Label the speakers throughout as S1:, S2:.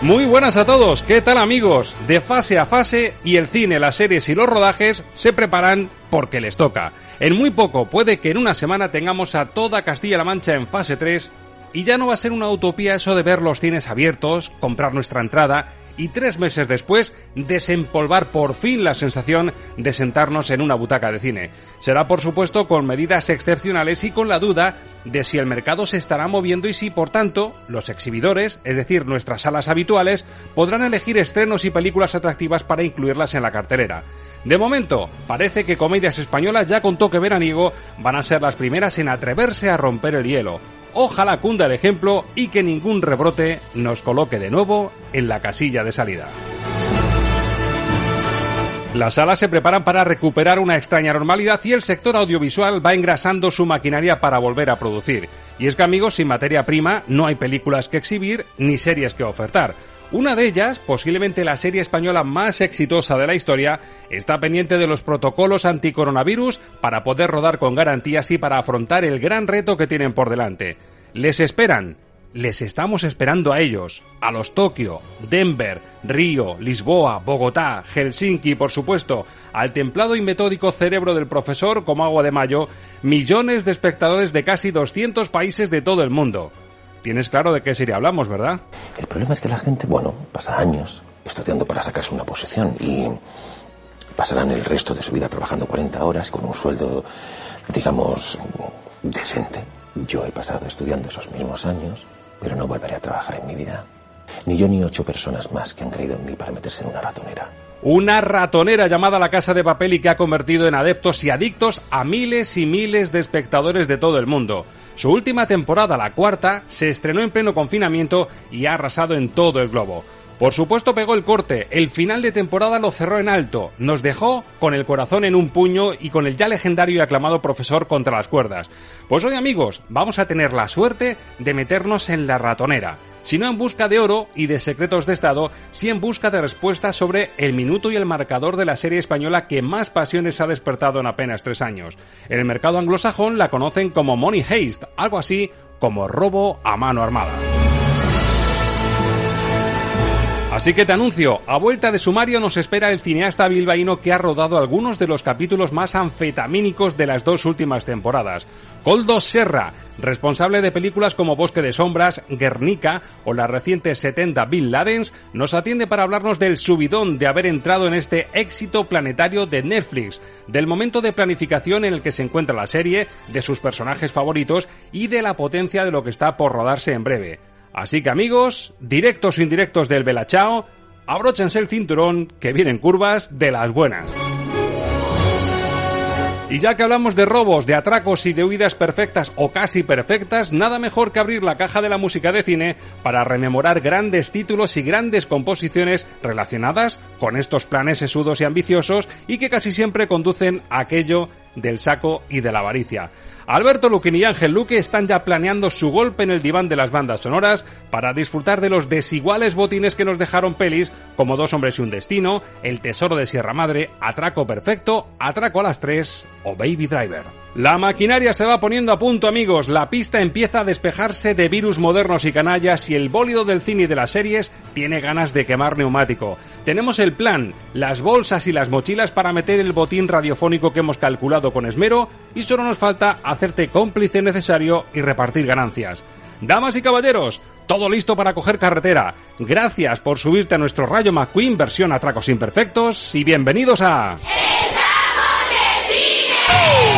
S1: Muy buenas a todos, ¿qué tal amigos? De fase a fase y el cine, las series y los rodajes se preparan porque les toca. En muy poco, puede que en una semana tengamos a toda Castilla-La Mancha en fase 3 y ya no va a ser una utopía eso de ver los cines abiertos, comprar nuestra entrada y tres meses después desempolvar por fin la sensación de sentarnos en una butaca de cine. Será por supuesto con medidas excepcionales y con la duda de si el mercado se estará moviendo y si por tanto los exhibidores, es decir, nuestras salas habituales, podrán elegir estrenos y películas atractivas para incluirlas en la cartelera. De momento, parece que comedias españolas ya con toque veraniego van a ser las primeras en atreverse a romper el hielo. Ojalá cunda el ejemplo y que ningún rebrote nos coloque de nuevo en la casilla de salida. Las salas se preparan para recuperar una extraña normalidad y el sector audiovisual va engrasando su maquinaria para volver a producir. Y es que amigos, sin materia prima no hay películas que exhibir ni series que ofertar. Una de ellas, posiblemente la serie española más exitosa de la historia, está pendiente de los protocolos anticoronavirus para poder rodar con garantías y para afrontar el gran reto que tienen por delante. Les esperan, les estamos esperando a ellos, a los Tokio, Denver, Río, Lisboa, Bogotá, Helsinki, por supuesto, al templado y metódico cerebro del profesor como agua de mayo, millones de espectadores de casi 200 países de todo el mundo. Tienes claro de qué serie hablamos, ¿verdad?
S2: El problema es que la gente, bueno, pasa años estudiando para sacarse una posición y pasarán el resto de su vida trabajando 40 horas con un sueldo, digamos, decente. Yo he pasado estudiando esos mismos años, pero no volveré a trabajar en mi vida. Ni yo ni ocho personas más que han creído en mí para meterse en una ratonera.
S1: Una ratonera llamada La Casa de Papel y que ha convertido en adeptos y adictos a miles y miles de espectadores de todo el mundo. Su última temporada, la cuarta, se estrenó en pleno confinamiento y ha arrasado en todo el globo. Por supuesto pegó el corte, el final de temporada lo cerró en alto, nos dejó con el corazón en un puño y con el ya legendario y aclamado profesor contra las cuerdas. Pues hoy amigos, vamos a tener la suerte de meternos en la ratonera. Si no en busca de oro y de secretos de Estado, sí en busca de respuestas sobre el minuto y el marcador de la serie española que más pasiones ha despertado en apenas tres años. En el mercado anglosajón la conocen como Money Haste, algo así como robo a mano armada. Así que te anuncio, a vuelta de sumario nos espera el cineasta bilbaíno que ha rodado algunos de los capítulos más anfetamínicos de las dos últimas temporadas. Coldo Serra, responsable de películas como Bosque de Sombras, Guernica o la reciente 70 Bill Ladens, nos atiende para hablarnos del subidón de haber entrado en este éxito planetario de Netflix, del momento de planificación en el que se encuentra la serie, de sus personajes favoritos y de la potencia de lo que está por rodarse en breve. Así que amigos, directos o indirectos del Belachao, abróchense el cinturón que vienen curvas de las buenas. Y ya que hablamos de robos, de atracos y de huidas perfectas o casi perfectas, nada mejor que abrir la caja de la música de cine para rememorar grandes títulos y grandes composiciones relacionadas con estos planes sesudos y ambiciosos y que casi siempre conducen a aquello del saco y de la avaricia. Alberto Luquín y Ángel Luque están ya planeando su golpe en el diván de las bandas sonoras para disfrutar de los desiguales botines que nos dejaron pelis como Dos hombres y un destino, El tesoro de Sierra Madre, Atraco perfecto, Atraco a las tres o Baby Driver. La maquinaria se va poniendo a punto amigos, la pista empieza a despejarse de virus modernos y canallas y el bólido del cine y de las series tiene ganas de quemar neumático. Tenemos el plan, las bolsas y las mochilas para meter el botín radiofónico que hemos calculado con esmero y solo nos falta hacerte cómplice necesario y repartir ganancias. Damas y caballeros, todo listo para coger carretera. Gracias por subirte a nuestro Rayo McQueen versión Atracos Imperfectos y bienvenidos a...
S3: ¡Estamos
S4: La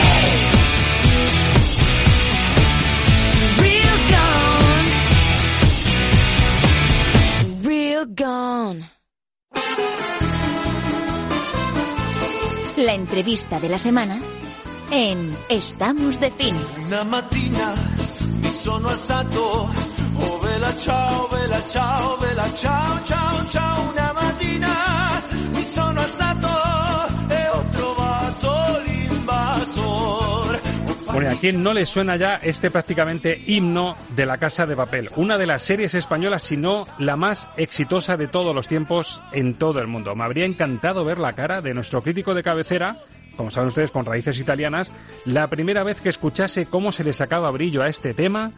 S4: entrevista de la semana en Estamos de Cine.
S5: Una mattina mi sono alzato, oh vela ciao, vela ciao, vela ciao, ciao, ciao, una mattina
S1: a quién no le suena ya este prácticamente himno de La Casa de Papel? Una de las series españolas, si no la más exitosa de todos los tiempos en todo el mundo. Me habría encantado ver la cara de nuestro crítico de cabecera, como saben ustedes, con raíces italianas, la primera vez que escuchase cómo se le sacaba brillo a este tema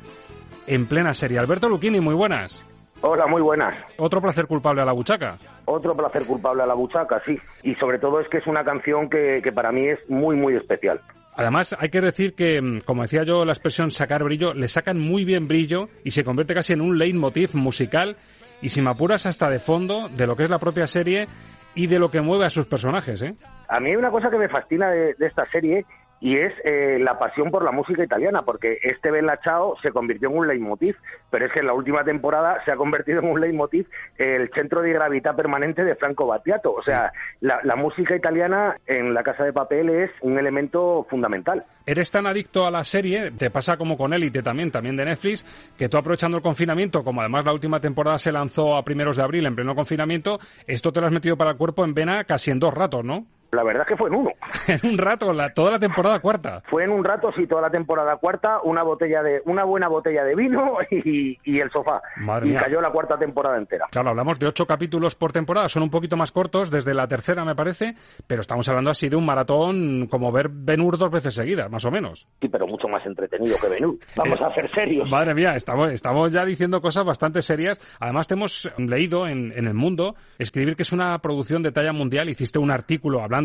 S1: en plena serie. Alberto Luchini, muy buenas.
S6: Hola, muy buenas.
S1: Otro placer culpable a la buchaca.
S6: Otro placer culpable a la buchaca, sí. Y sobre todo es que es una canción que, que para mí es muy, muy especial.
S1: Además, hay que decir que, mm, como decía yo, la expresión sacar brillo, le sacan muy bien brillo y se convierte casi en un leitmotiv musical y si me apuras hasta de fondo de lo que es la propia serie y de lo que mueve a sus personajes, ¿eh?
S6: A mí hay una cosa que me fascina de, de esta serie y es eh, la pasión por la música italiana, porque este Bella Ciao se convirtió en un leitmotiv, pero es que en la última temporada se ha convertido en un leitmotiv el centro de gravedad permanente de Franco Battiato. O sea, la, la música italiana en La Casa de Papel es un elemento fundamental.
S1: Eres tan adicto a la serie, te pasa como con Élite también, también de Netflix, que tú aprovechando el confinamiento, como además la última temporada se lanzó a primeros de abril en pleno confinamiento, esto te lo has metido para el cuerpo en vena casi en dos ratos, ¿no?
S6: La verdad es que fue en uno.
S1: en un rato, la, toda la temporada cuarta.
S6: Fue en un rato, sí, toda la temporada cuarta, una botella de, una buena botella de vino y, y el sofá.
S1: Madre
S6: y
S1: mía.
S6: cayó la cuarta temporada entera.
S1: Claro, hablamos de ocho capítulos por temporada, son un poquito más cortos, desde la tercera me parece, pero estamos hablando así de un maratón como ver Ben-Hur dos veces seguidas, más o menos.
S6: Sí, pero mucho más entretenido que Ben-Hur. Vamos a ser serios.
S1: Madre mía, estamos, estamos ya diciendo cosas bastante serias. Además, te hemos leído en, en El Mundo escribir que es una producción de talla mundial. Hiciste un artículo hablando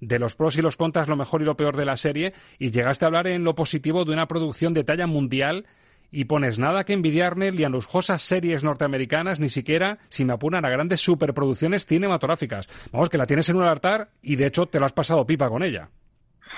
S1: de los pros y los contras, lo mejor y lo peor de la serie, y llegaste a hablar en lo positivo de una producción de talla mundial y pones nada que envidiarle ni a lujosas series norteamericanas, ni siquiera, si me apuran, a grandes superproducciones cinematográficas. Vamos, que la tienes en un altar y de hecho te lo has pasado pipa con ella.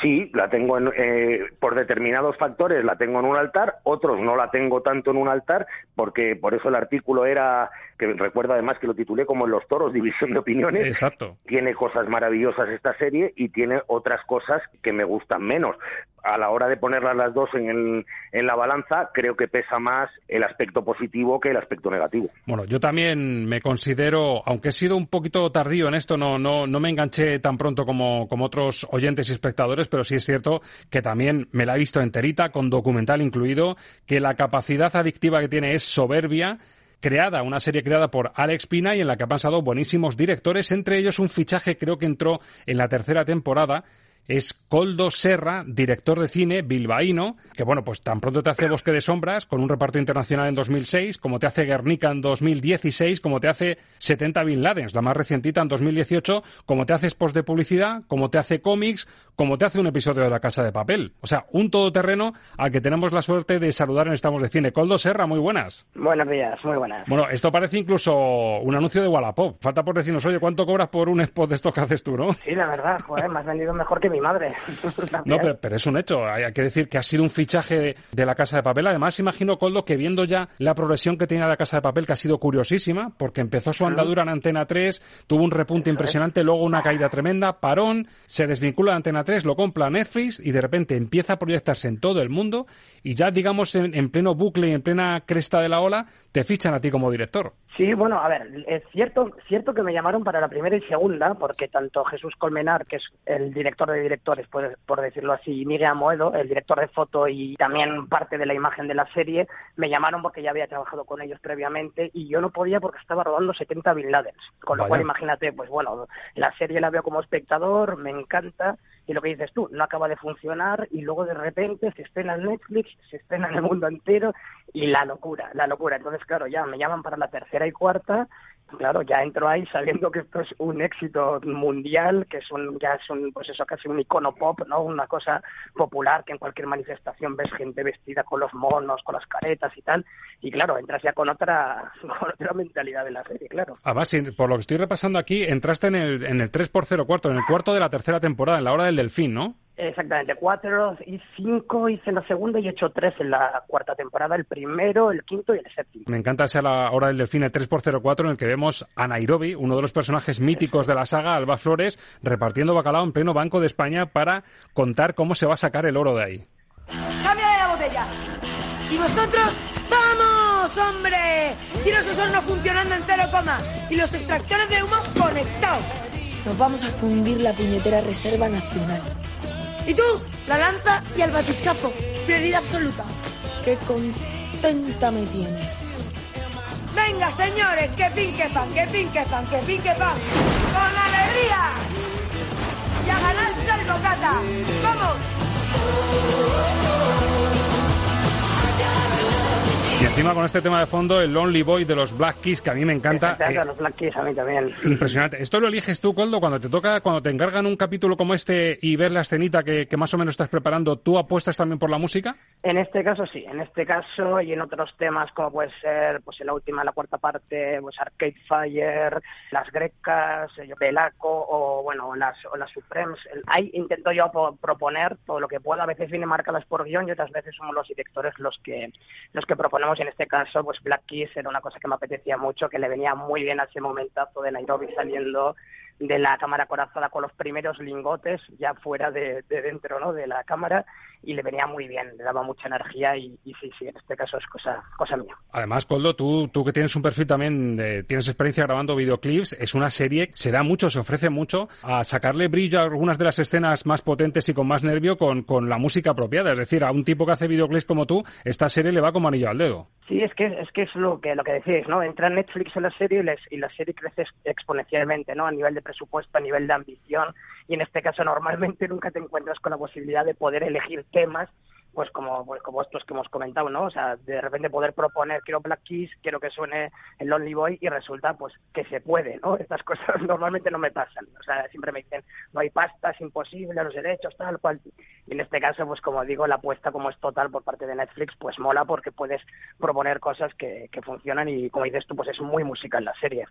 S6: Sí, la tengo en, eh, por determinados factores, la tengo en un altar, otros no la tengo tanto en un altar, porque por eso el artículo era, que recuerdo además que lo titulé como en los toros, división de opiniones.
S1: Exacto.
S6: Tiene cosas maravillosas esta serie y tiene otras cosas que me gustan menos. A la hora de ponerlas las dos en, el, en la balanza, creo que pesa más el aspecto positivo que el aspecto negativo.
S1: Bueno, yo también me considero, aunque he sido un poquito tardío en esto, no, no, no me enganché tan pronto como, como otros oyentes y espectadores, pero sí es cierto que también me la he visto enterita, con documental incluido, que la capacidad adictiva que tiene es soberbia creada, una serie creada por Alex Pina y en la que han pasado buenísimos directores, entre ellos un fichaje creo que entró en la tercera temporada, es Coldo Serra, director de cine bilbaíno, que bueno, pues tan pronto te hace Bosque de Sombras, con un reparto internacional en 2006, como te hace Guernica en 2016, como te hace 70 Bin Ladens, la más recientita en 2018, como te hace spots de publicidad, como te hace cómics, como te hace un episodio de La Casa de Papel. O sea, un todoterreno al que tenemos la suerte de saludar en Estamos de Cine. Coldo Serra, muy buenas.
S7: Buenos días, muy buenas.
S1: Bueno, esto parece incluso un anuncio de Wallapop. Falta por decirnos, oye, ¿cuánto cobras por un spot de estos que haces tú, no?
S7: Sí, la verdad, joder, me has vendido mejor que mi madre.
S1: No, pero, pero, es un hecho. Hay que decir que ha sido un fichaje de, de, la Casa de Papel. Además, imagino, Coldo, que viendo ya la progresión que tiene la Casa de Papel, que ha sido curiosísima, porque empezó su andadura en Antena 3, tuvo un repunte impresionante, luego una caída tremenda, parón, se desvincula de Antena 3, lo compra Netflix y de repente empieza a proyectarse en todo el mundo y ya, digamos, en, en pleno bucle y en plena cresta de la ola, te fichan a ti como director.
S7: Sí, bueno, a ver, es cierto, cierto que me llamaron para la primera y segunda, porque tanto Jesús Colmenar, que es el director de directores, por, por decirlo así, y Miguel Amoedo, el director de foto y también parte de la imagen de la serie, me llamaron porque ya había trabajado con ellos previamente y yo no podía porque estaba rodando 70 Bin Ladens. Con lo
S1: Vaya.
S7: cual, imagínate, pues bueno, la serie la veo como espectador, me encanta, y lo que dices tú, no acaba de funcionar y luego de repente se estrena en Netflix, se estrena en el mundo entero y la locura, la locura. Entonces, claro, ya me llaman para la tercera y cuarta, claro, ya entro ahí sabiendo que esto es un éxito mundial, que es un, ya es un, pues eso, casi un icono pop, ¿no? Una cosa popular que en cualquier manifestación ves gente vestida con los monos, con las caretas y tal, y claro, entras ya con otra, con otra mentalidad de la serie, claro.
S1: Además, por lo que estoy repasando aquí, entraste en el, en el 3 por 0 cuarto, en el cuarto de la tercera temporada, en la hora del delfín, ¿no?
S7: Exactamente, cuatro y cinco hice en la segunda y he hecho tres en la cuarta temporada, el primero, el quinto y el séptimo.
S1: Me encanta esa la hora del delfín, el 3x04, en el que vemos a Nairobi, uno de los personajes míticos de la saga, Alba Flores, repartiendo bacalao en pleno Banco de España para contar cómo se va a sacar el oro de ahí.
S8: ¡Cámbiale la botella! ¿Y vosotros? ¡Vamos, hombre! Y los hornos funcionando en cero coma y los extractores de humo conectados. Nos vamos a fundir la puñetera Reserva Nacional. Y tú, la lanza y el batiscafo. Prioridad absoluta. Qué contenta me tienes. Venga, señores, que pinque pan, que pinque pan, que pinque pan. ¡Con alegría! ¡Y a ganarse el bocata! ¡Vamos!
S1: Encima con este tema de fondo, el Lonely Boy de los Black Keys, que a mí me encanta.
S7: Eh, los Black Keys a mí también.
S1: Impresionante. ¿Esto lo eliges tú, Coldo, cuando te toca, cuando te encargan un capítulo como este y ver la escenita que, que más o menos estás preparando, ¿tú apuestas también por la música?
S7: En este caso sí, en este caso y en otros temas como puede ser, pues en la última, la cuarta parte, pues Arcade Fire, las Grecas, Belaco o bueno, las, o las Supremes. Ahí intento yo proponer todo lo que pueda, a veces viene marcadas por guion y otras veces somos los directores los que, los que proponemos en este caso, pues Black Keys era una cosa que me apetecía mucho, que le venía muy bien a ese momentazo de Nairobi saliendo de la cámara corazada con los primeros lingotes ya fuera de, dentro ¿no? de la cámara y le venía muy bien, le daba mucha energía y, sí, sí, en este caso es cosa, cosa mía.
S1: Además, Coldo, tú, tú que tienes un perfil también, tienes experiencia grabando videoclips, es una serie, se da mucho, se ofrece mucho a sacarle brillo a algunas de las escenas más potentes y con más nervio con, con la música apropiada. Es decir, a un tipo que hace videoclips como tú, esta serie le va como anillo al dedo.
S7: Sí, es que es que es lo que lo que decís, ¿no? Entra Netflix en la serie y, les, y la serie crece exponencialmente, ¿no? A nivel de presupuesto, a nivel de ambición y en este caso normalmente nunca te encuentras con la posibilidad de poder elegir temas pues como pues como estos que hemos comentado, ¿no? O sea, de repente poder proponer quiero Black Keys, quiero que suene el Lonely Boy y resulta pues que se puede, ¿no? Estas cosas normalmente no me pasan, o sea, siempre me dicen no hay pasta, es imposible, los derechos, tal cual. Y en este caso, pues como digo, la apuesta como es total por parte de Netflix, pues mola porque puedes proponer cosas que, que funcionan y como dices tú, pues es muy musical la serie.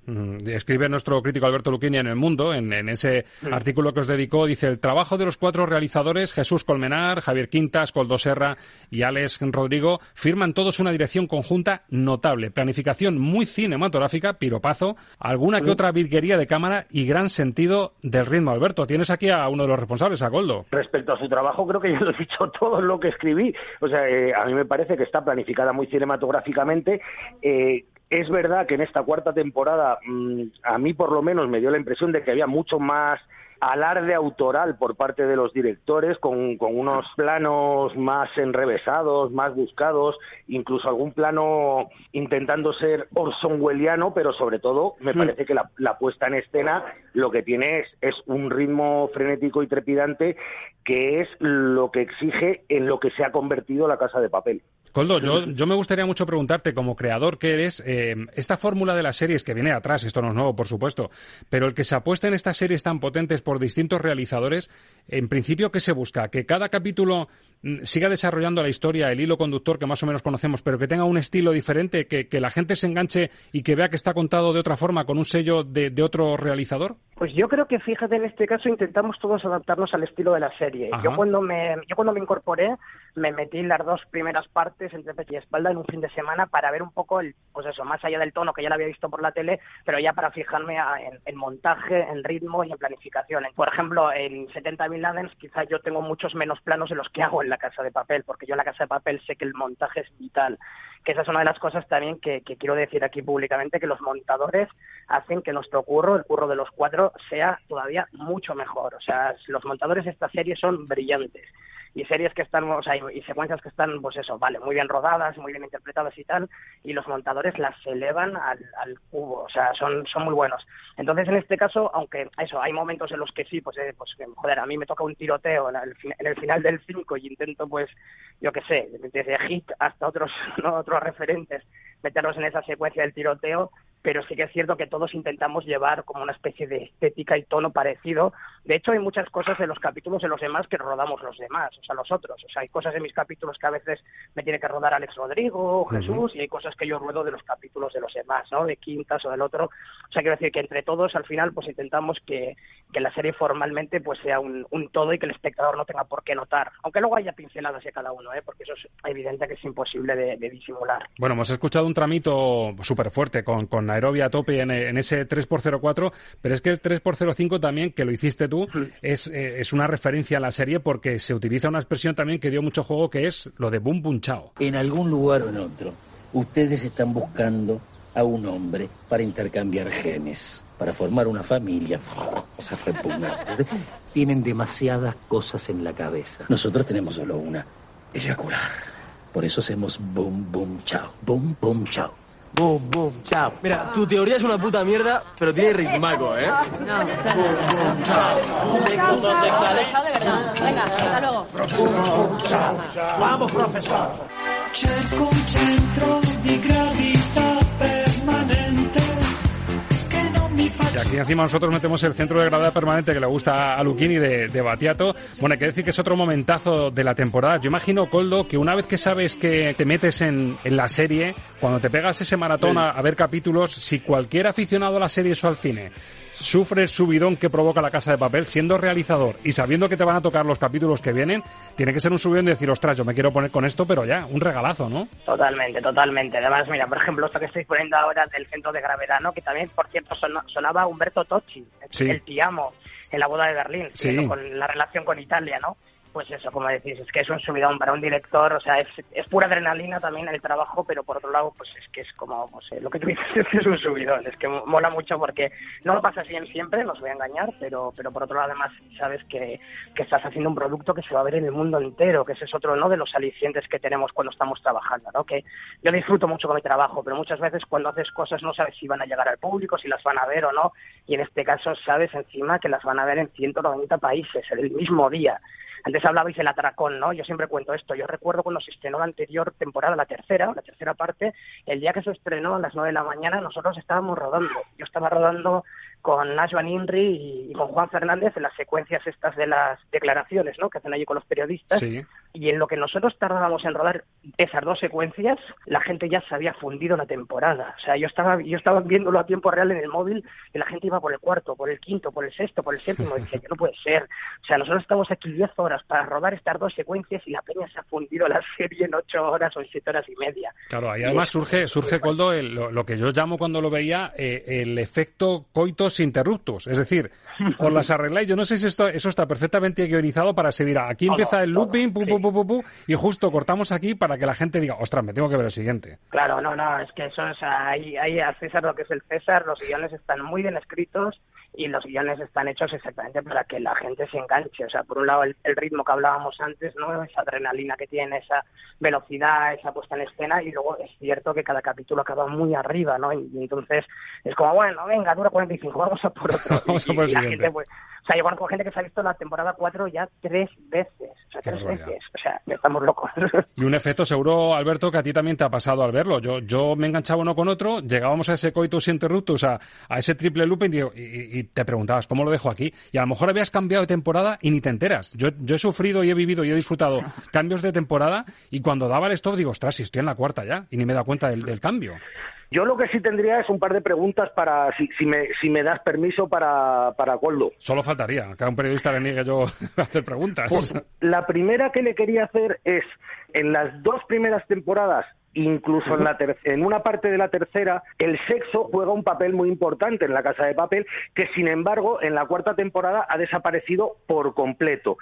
S1: escribe nuestro crítico Alberto Luquini en El Mundo, en, en ese mm. artículo que os dedicó, dice el trabajo de los cuatro realizadores, Jesús Colmenar, Javier Quintas, Coldos y Alex Rodrigo firman todos una dirección conjunta notable. Planificación muy cinematográfica, piropazo, alguna que otra virguería de cámara y gran sentido del ritmo. Alberto, tienes aquí a uno de los responsables, a Goldo.
S6: Respecto a su trabajo, creo que ya lo he dicho todo lo que escribí. O sea, eh, a mí me parece que está planificada muy cinematográficamente. Eh, es verdad que en esta cuarta temporada, mm, a mí por lo menos me dio la impresión de que había mucho más alarde autoral por parte de los directores con, con, unos planos más enrevesados, más buscados, incluso algún plano intentando ser Orson Wellesiano, pero sobre todo me parece que la, la, puesta en escena lo que tiene es, es un ritmo frenético y trepidante que es lo que exige en lo que se ha convertido la casa de papel.
S1: Coldo, yo, yo me gustaría mucho preguntarte, como creador que eres, eh, esta fórmula de las series que viene atrás, esto no es nuevo, por supuesto, pero el que se apuesta en estas series tan potentes por distintos realizadores, en principio, ¿qué se busca? ¿Que cada capítulo mm, siga desarrollando la historia, el hilo conductor que más o menos conocemos, pero que tenga un estilo diferente, que, la gente se enganche y que vea que está contado de otra forma, con un sello de otro realizador?
S7: Pues yo creo que, fíjate, en este caso intentamos todos adaptarnos al estilo de la serie. Yo cuando me yo cuando me incorporé me metí las dos primeras partes entre pecho y espalda en un fin de semana para ver un poco el pues eso más allá del tono que ya lo había visto por la tele pero ya para fijarme en, montaje en ritmo y en planificación. Por ejemplo en 70.000 Ladens quizás yo tengo muchos menos planos de los que hago en la casa de papel porque yo en la casa de papel sé que el montaje es vital que esa es una de las cosas también que, que quiero decir aquí públicamente que los montadores hacen que nuestro curro el curro de los cuatro sea todavía mucho mejor. O sea los montadores de esta serie son brillantes y series que están, o sea, y, secuencias que están, pues eso, vale, muy bien rodadas, muy bien interpretadas y tal, y los montadores las elevan al, al cubo, o sea, son, son muy buenos. Entonces, en este caso, aunque eso, hay momentos en los que sí, pues, eh, pues joder, a mí me toca un tiroteo en el, en el final del 5 y intento, pues, yo qué sé, desde Hit hasta otros, ¿no? otros referentes, meterlos en esa secuencia del tiroteo, pero sí que es cierto que todos intentamos llevar como una especie de estética y tono parecido. De hecho, hay muchas cosas en los capítulos de los demás que rodamos los demás, o sea, los otros. O sea, hay cosas en mis capítulos que a veces me tiene que rodar Alex Rodrigo o Jesús, y hay cosas que yo ruedo de los capítulos de los demás, ¿no? De Quintas o del otro. O sea, quiero decir que entre todos, al final, pues intentamos que, que la serie formalmente pues sea un, un todo y que el espectador no tenga por qué notar. Aunque luego haya pinceladas de cada uno, ¿eh? Porque eso es evidente que es imposible de, de disimular.
S1: Bueno, hemos escuchado un tramito súper fuerte con, con Nairobi a tope en, en, ese 3x04, pero es que el 3x05 también, que lo hiciste tú, es, eh, es una referencia a la serie porque se utiliza una expresión también que dio mucho juego que es lo de boom boom chao.
S9: En algún lugar o en otro, ustedes están buscando a un hombre para intercambiar genes, para formar una familia. Cosas repugnantes. Tienen demasiadas cosas en la cabeza. Nosotros tenemos solo una, eyacular. Por eso hacemos boom boom chao, boom boom chao.
S10: Boom, boom, chao. Mira, tu teoría es una puta mierda, pero tiene ritmaco, ¿eh?
S3: No.
S10: Boom, boom, chao.
S3: Sexo homosexual. Chao de verdad. Venga, hasta luego.
S10: Vamos, profesor.
S5: Cerco un centro di gravità
S1: Y aquí encima nosotros metemos el centro de gravedad permanente que le gusta a Luchini de, de Batiato. Bueno, hay que decir que es otro momentazo de la temporada. Yo imagino, Coldo, que una vez que sabes que te metes en, en la serie, cuando te pegas ese maratón a, a ver capítulos, si cualquier aficionado a la serie o al cine sufre el subidón que provoca la casa de papel, siendo realizador y sabiendo que te van a tocar los capítulos que vienen, tiene que ser un subidón de decir, ostras, yo me quiero poner con esto, pero ya, un regalazo, ¿no?
S7: Totalmente, totalmente. Además, mira, por ejemplo, esto que estoy poniendo ahora del centro de gravedad, ¿no? Que también, por cierto, son- sonaba Humberto Tocci,
S1: Sí.
S7: el Tiamo, en la boda de Berlín,
S1: Sí.
S7: con la relación con Italia, ¿no? Pues eso, como decís, es que es un subidón para un director, o sea, es, es pura adrenalina también el trabajo, pero por otro lado, pues es que es como, no lo que tú dices es que es un subidón, es que mola mucho porque no lo pasas bien siempre, no os voy a engañar, pero, pero por otro lado además sabes que, que estás haciendo un producto que se va a ver en el mundo entero, que ese es otro ¿no? de los alicientes que tenemos cuando estamos trabajando, ¿no? Que yo disfruto mucho con mi trabajo, pero muchas veces cuando haces cosas no sabes si van a llegar al público, si las van a ver o no, y en este caso sabes encima que las van a ver en 190 países en el mismo día. Antes hablabais del atracón, ¿no? Yo siempre cuento esto. Yo recuerdo cuando se estrenó la anterior temporada, la tercera, la tercera parte, el día que se estrenó a las nueve de la mañana, nosotros estábamos rodando. Yo estaba rodando con Nash Van Inri y, y con Juan Fernández en las secuencias estas de las declaraciones, ¿no? Que hacen allí con los periodistas.
S1: Sí.
S7: Y en lo que nosotros tardábamos en rodar esas dos secuencias, la gente ya se había fundido la temporada. O sea, yo estaba, yo estaba viéndolo a tiempo real en el móvil y la gente iba por el cuarto, por el quinto, por el sexto, por el séptimo. Y decía, que no puede ser. O sea, nosotros estamos aquí 10 horas para rodar estas dos secuencias y la peña se ha fundido la serie en 8 horas o en 7 horas y media.
S1: Claro, ahí además surge, surge Coldo, el- lo, lo que yo llamo cuando lo veía eh, el efecto coitos interruptus. Es decir, os las arregláis. Yo no sé si esto, eso está perfectamente guionizado para seguir. Aquí empieza el looping, pu, pu, pu, pu, pu, y justo cortamos aquí para que la gente diga, ostras, me tengo que ver el siguiente.
S7: Claro, no, no, es que eso, o sea, hay, hay a César lo que es el César, los guiones están muy bien escritos y los guiones están hechos exactamente para que la gente se enganche. O sea, por un lado el, el ritmo que hablábamos antes, ¿no? Esa adrenalina que tiene, esa velocidad, esa puesta en escena y luego es cierto que cada capítulo acaba muy arriba, ¿no? Y, y entonces es como, bueno, venga, dura 45, vamos a por otro.
S1: Vamos a por el
S7: y la gente, pues, o sea, yo conozco gente que se ha visto la temporada 4 ya tres veces, o sea,
S1: Qué
S7: tres veces. O sea, estamos locos.
S1: Y un efecto seguro, Alberto, que a ti también te ha pasado al verlo. Yo, yo me enganchaba uno con otro, llegábamos a ese coitus interruptus, a, a ese triple looping, y, y- y te preguntabas, ¿cómo lo dejo aquí? Y a lo mejor habías cambiado de temporada y ni te enteras. Yo, yo he sufrido y he vivido y he disfrutado cambios de temporada y cuando daba el stop digo, ostras, si estoy en la cuarta ya, y ni me he dado cuenta del, del cambio.
S6: Yo lo que sí tendría es un par de preguntas para, si, si, me, si me das permiso para, para Coldo.
S1: Solo faltaría que a un periodista le niegue yo hacer preguntas.
S6: Pues, la primera que le quería hacer es, en las dos primeras temporadas, incluso en, la ter- en una parte de la tercera, el sexo juega un papel muy importante en la Casa de Papel, que sin embargo en la cuarta temporada ha desaparecido por completo.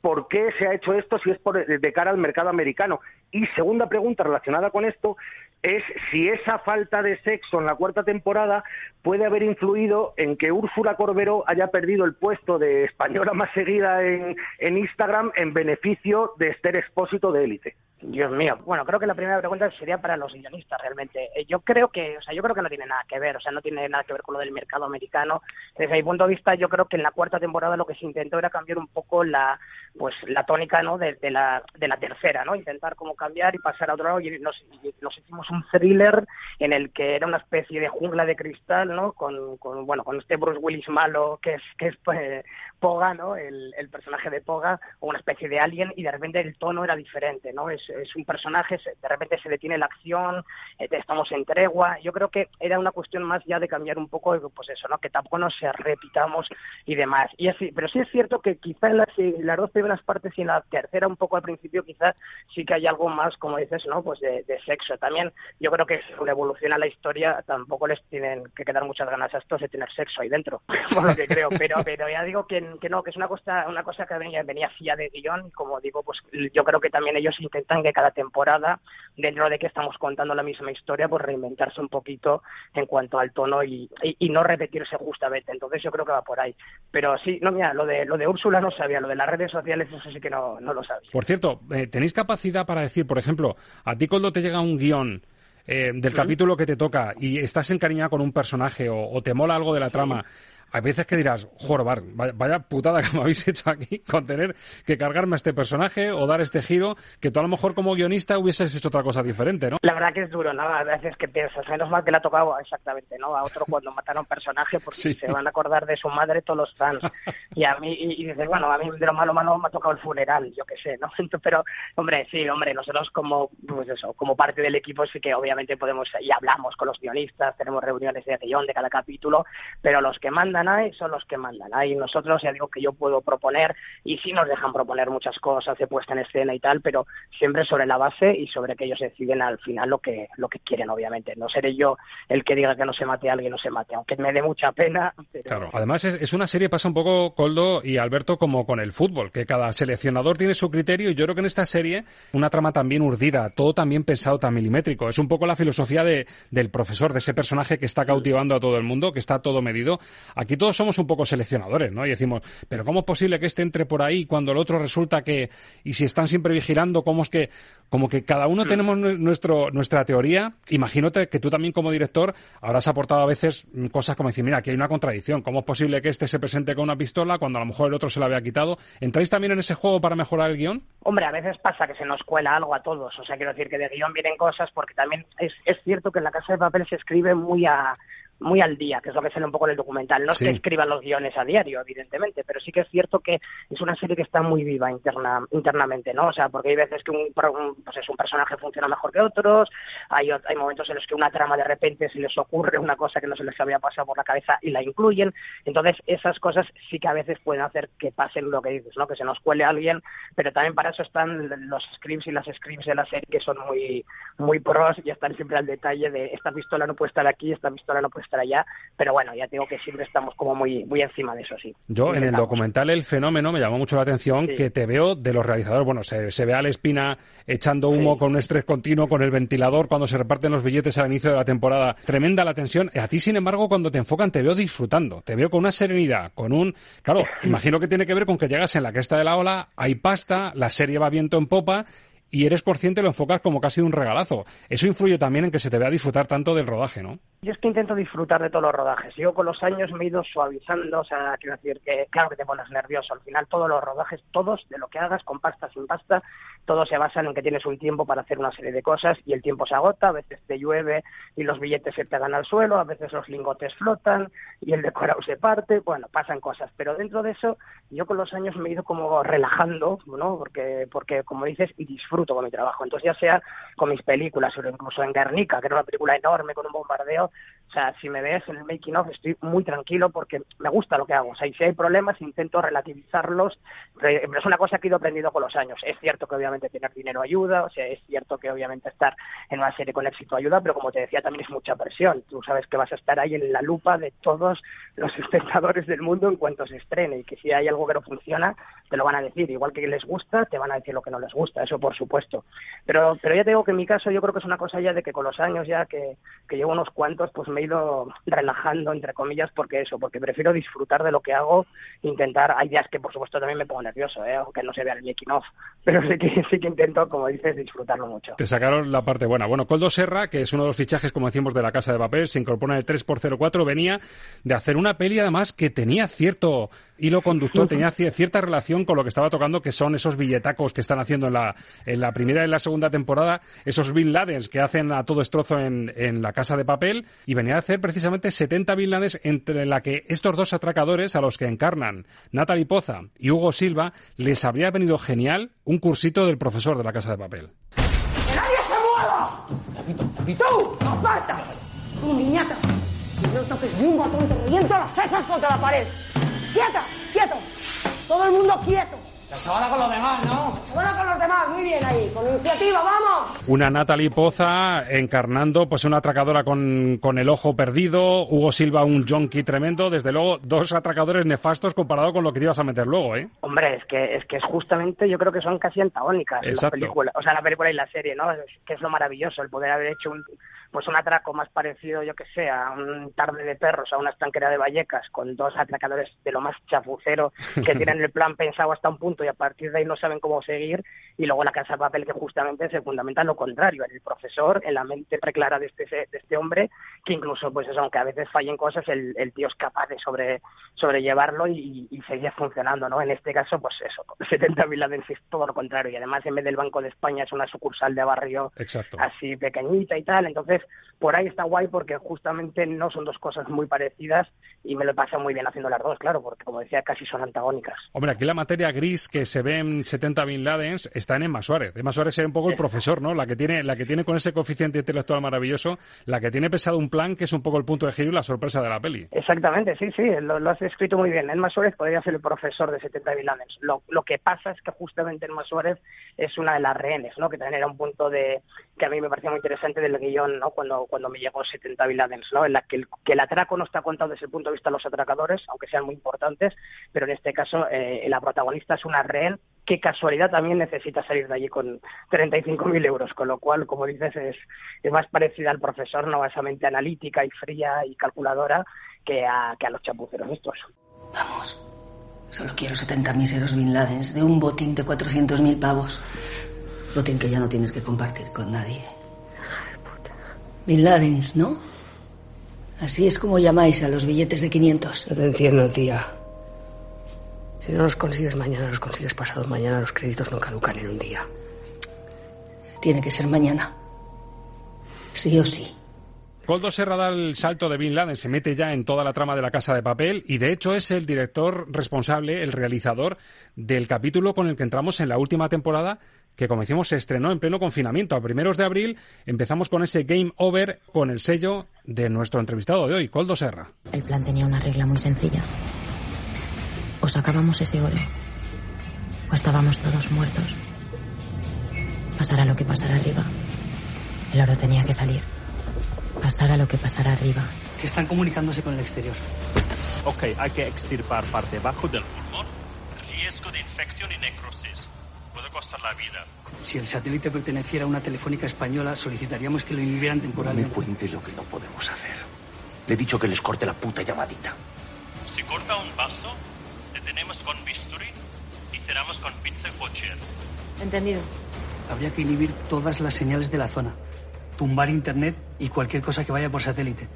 S6: ¿Por qué se ha hecho esto si es por, de cara al mercado americano? Y segunda pregunta relacionada con esto es si esa falta de sexo en la cuarta temporada puede haber influido en que Úrsula Corberó haya perdido el puesto de española más seguida en, en Instagram en beneficio de Esther Expósito de Élite.
S7: Dios mío. Bueno, creo que la primera pregunta sería para los guionistas realmente. Eh, Yo creo que, o sea, yo creo que no tiene nada que ver, o sea, no tiene nada que ver con lo del mercado americano. Desde mi punto de vista, yo creo que en la cuarta temporada lo que se intentó era cambiar un poco la, pues la tónica, ¿no? De, la, de la tercera, ¿no? Intentar como cambiar y pasar a otro lado y nos, nos hicimos un thriller en el que era una especie de jungla de cristal, ¿no? Con, con bueno, con este Bruce Willis malo que es, que es pues, Poga, ¿no? El, personaje de Poga, o una especie de alien, y de repente el tono era diferente, ¿no? Es, un personaje, de repente se detiene la acción, eh, estamos en tregua. Yo creo que era una cuestión más ya de cambiar un poco, pues eso, ¿no? Que tampoco nos repitamos y demás. Y así, pero sí es cierto que quizá en las, dos primeras partes y en la tercera, un poco al principio, quizás sí que hay algo más, como dices, ¿no? Pues de, de sexo. También yo creo que según evoluciona la historia, tampoco les tienen que quedar muchas ganas a estos de tener sexo ahí dentro, por lo que creo. Pero, pero ya digo que que no, que es una cosa, una cosa que venía, venía fía de guion, como digo, pues yo creo que también ellos intentan que cada temporada, dentro de que estamos contando la misma historia, pues reinventarse un poquito en cuanto al tono y, y, no repetirse justamente. Entonces yo creo que va por ahí. Pero sí, no, mira, lo de, lo de Úrsula no sabía, lo de las redes sociales, eso sí que no, no lo sabía.
S1: Por cierto, eh, ¿tenéis capacidad para decir, por ejemplo, a ti cuando te llega un guion eh, del capítulo que te toca y estás encariñada con un personaje o, te mola algo de la trama, hay veces que dirás, jorobar, vaya, putada que me habéis hecho aquí con tener que cargarme a este personaje o dar este giro, que tú a lo mejor como guionista hubieses hecho otra cosa diferente, ¿no?
S7: La verdad que es duro, ¿no? A veces que piensas, menos mal que le ha tocado exactamente, ¿no? A otro cuando mataron a un personaje porque se van a acordar de su madre todos los fans. Y a mí, y, dices, bueno, a mí de lo malo malo me ha tocado el funeral, yo qué sé, ¿no? Pero, hombre, sí, hombre, nosotros como, pues eso, como parte del equipo sí que obviamente podemos, y hablamos con los guionistas, tenemos reuniones de guion de cada capítulo, pero los que mandan son los que mandan. Ahí nosotros, ya digo que yo puedo proponer y sí nos dejan proponer muchas cosas de puesta en escena y tal, pero siempre sobre la base y sobre que ellos deciden al final lo que, lo que quieren, obviamente. No seré yo el que diga que no se mate a alguien, no se mate, aunque me dé mucha pena.
S1: Claro, además es, una serie, pasa un poco, Coldo y Alberto, como con el fútbol, que cada seleccionador tiene su criterio y yo creo que en esta serie una trama también urdida, todo también pensado, tan milimétrico. Es un poco la filosofía de, del profesor, de ese personaje que está cautivando a todo el mundo, que está todo medido. Aquí todos somos un poco seleccionadores, ¿no? Y decimos, pero ¿cómo es posible que este entre por ahí cuando el otro resulta que, y si están siempre vigilando, cómo es que, como que cada uno hmm. tenemos nuestro, nuestra teoría, imagínate que tú también como director habrás aportado a veces cosas como decir, mira, aquí hay una contradicción, ¿cómo es posible que este se presente con una pistola cuando a lo mejor el otro se la había quitado? ¿Entráis también en ese juego para mejorar el guion?
S7: Hombre, a veces pasa que se nos cuela algo a todos, o sea, quiero decir que de guion vienen cosas porque también es, es cierto que en la Casa de Papel se escribe muy a muy al día, que es lo que sale un poco en el documental. No que escriban los guiones a diario, evidentemente, pero sí que es cierto que es una serie que está muy viva interna, internamente, ¿no? O sea, porque hay veces que un, pues es un personaje funciona mejor que otros, hay, hay momentos en los que una trama de repente se les ocurre una cosa que no se les había pasado por la cabeza y la incluyen. Entonces, esas cosas sí que a veces pueden hacer que pasen lo que dices, ¿no? Que se nos cuele a alguien, pero también para eso están los scripts y las scripts de la serie que son muy, muy pros y están siempre al detalle de esta pistola no puede estar aquí, esta pistola no puede estar allá, pero bueno, ya tengo que siempre estamos como muy, muy encima de eso, sí.
S1: Yo en el documental El Fenómeno me llamó mucho la atención que te veo de los realizadores, bueno, se, se ve a la espina echando humo con un estrés continuo, con el ventilador, cuando se reparten los billetes al inicio de la temporada, tremenda la tensión. A ti, sin embargo, cuando te enfocan, te veo disfrutando, te veo con una serenidad, con un... Claro, imagino que tiene que ver con que llegas en la cresta de la ola, hay pasta, la serie va viento en popa y eres consciente, lo enfocas como casi un regalazo. Eso influye también en que se te vea disfrutar tanto del rodaje, ¿no?
S7: Yo es que intento disfrutar de todos los rodajes. Yo con los años me he ido suavizando, o sea, quiero decir que claro que te pones nervioso. Al final todos los rodajes, todos de lo que hagas, con pasta, sin pasta, todos se basan en que tienes un tiempo para hacer una serie de cosas y el tiempo se agota, a veces te llueve y los billetes se pegan al suelo, a veces los lingotes flotan y el decorado se parte, bueno, pasan cosas. Pero dentro de eso, yo con los años me he ido como relajando, ¿no? Porque, porque como dices, y disfruto con mi trabajo. Entonces ya sea con mis películas, o incluso en Guernica, que era una película enorme con un bombardeo, o sea, si me ves en el making of estoy muy tranquilo porque me gusta lo que hago. O sea, y si hay problemas intento relativizarlos. Pero es una cosa que he ido aprendiendo con los años. Es cierto que obviamente tener dinero ayuda, o sea, es cierto que obviamente estar en una serie con éxito ayuda, pero como te decía también es mucha presión. Tú sabes que vas a estar ahí en la lupa de todos los espectadores del mundo en cuanto se estrene y que si hay algo que no funciona te lo van a decir. Igual que les gusta, te van a decir lo que no les gusta. Eso por supuesto. Pero, pero ya te digo que en mi caso yo creo que es una cosa ya de que con los años ya que, que llevo unos cuantos, pues me he ido relajando, entre comillas, porque eso, porque prefiero disfrutar de lo que hago, intentar, hay días que por supuesto también me pongo nervioso, ¿eh? aunque no se vea el making off, pero sí que, sí que intento, como dices, disfrutarlo mucho.
S1: Te sacaron la parte buena. Bueno, Coldo Serra, que es uno de los fichajes, como decimos, de la Casa de Papel, se incorpora en el 3 x 04 venía de hacer una peli además que tenía cierto hilo conductor, tenía cierta relación con lo que estaba tocando, que son esos billetacos que están haciendo en la, en la primera y la segunda temporada, esos Bin Ladens que hacen a todo destrozo en, en la casa de papel, y venía a hacer precisamente 70 Bin Ladens entre la que estos dos atracadores a los que encarnan Natalie Poza y Hugo Silva, les habría venido genial un cursito del profesor de la casa de papel.
S8: ¡Que nadie se mueva! ¡Tú! ¡Aparta! ¡Tú, niñata! No toques ni un botón, te reviento las sesos contra la pared. ¡Quieta! ¡Quieto! Todo el mundo quieto.
S11: Se van con los demás, ¿no?
S8: Se van con los demás, muy bien ahí. Con iniciativa, vamos.
S1: Una Natalie Poza encarnando pues una atracadora con, con el ojo perdido, Hugo Silva un junkie tremendo, desde luego dos atracadores nefastos comparado con lo que te ibas a meter luego, ¿eh?
S7: Hombre, es que es que es justamente, yo creo que son casi antagónicas las
S1: Exacto.
S7: películas, o sea, la película y la serie, ¿no? Es, que es lo maravilloso, el poder haber hecho un pues un atraco más parecido, yo que sé, a un tarde de perros, a una estanquera de Vallecas, con dos atracadores de lo más chafucero, que tienen el plan pensado hasta un punto y a partir de ahí no saben cómo seguir, y luego la casa de papel que justamente se fundamenta en lo contrario, en el profesor, en la mente preclara de este, de este hombre, que incluso, pues eso, aunque a veces fallen cosas, el, el tío es capaz de sobre, sobrellevarlo y, y seguir funcionando, ¿no? En este caso, pues eso, 70 Viladens es todo lo contrario, y además en vez del Banco de España es una sucursal de barrio
S1: Exacto.
S7: así pequeñita y tal, entonces por ahí está guay porque justamente no son dos cosas muy parecidas y me lo pasa muy bien haciendo las dos, claro, porque como decía, casi son antagónicas.
S1: Hombre, aquí la materia gris que se ve en 70 Bin Ladens está en Emma Suárez. Emma Suárez ve un poco el profesor, ¿no? La que tiene, la que tiene con ese coeficiente intelectual maravilloso, la que tiene pesado un plan que es un poco el punto de giro y la sorpresa de la peli.
S7: Exactamente, sí, sí, lo, lo has escrito muy bien. Elma Suárez podría ser el profesor de 70 Villanes. Lo, lo que pasa es que justamente Elma Suárez es una de las rehenes, ¿no? Que también era un punto de que a mí me parecía muy interesante del guion, ¿no? Cuando, cuando me llegó 70 Villanes, ¿no? En la que el, que el atraco no está contado desde el punto de vista de los atracadores, aunque sean muy importantes, pero en este caso eh, la protagonista es una rehén que casualidad también necesita salir de allí con 35.000 euros, con lo cual, como dices, es, es más parecida al profesor, no esa mente analítica y fría y calculadora que a, que a los chapuceros estos.
S12: Vamos. Solo quiero 70 míseros Bin Ladens de un botín de 400.000 pavos. Botín que ya no tienes que compartir con nadie. Bin Ladens, ¿no? Así es como llamáis a los billetes de 500.
S8: No te entiendo, tía. Si no los consigues mañana, los consigues pasado mañana. Los créditos no caducan en un día.
S12: Tiene que ser mañana. Sí o sí.
S1: Coldo Serra da el salto de Bin Laden, se mete ya en toda la trama de la Casa de Papel y de hecho es el director responsable, el realizador del capítulo con el que entramos en la última temporada que como decimos se estrenó en pleno confinamiento. A primeros de abril empezamos con ese Game Over con el sello de nuestro entrevistado de hoy, Coldo Serra.
S13: El plan tenía una regla muy sencilla. O sacábamos ese oro, o estábamos todos muertos. Pasara lo que pasara arriba, el oro tenía que salir. Pasara lo que pasara arriba.
S14: Que están comunicándose con el exterior.
S15: Ok, hay que extirpar parte bajo del pulmón. Riesgo de infección y necrosis. Costar la vida.
S14: Si el satélite perteneciera a una telefónica española, solicitaríamos que lo inhibieran
S2: No me
S14: temporalmente.
S2: cuente lo que no podemos hacer. Le he dicho que les corte la puta llamadita.
S15: Si corta un vaso, detenemos con bisturí y cerramos con pizza cocher.
S3: Entendido.
S14: Habría que inhibir todas las señales de la zona. Tumbar internet y cualquier cosa que vaya por satélite.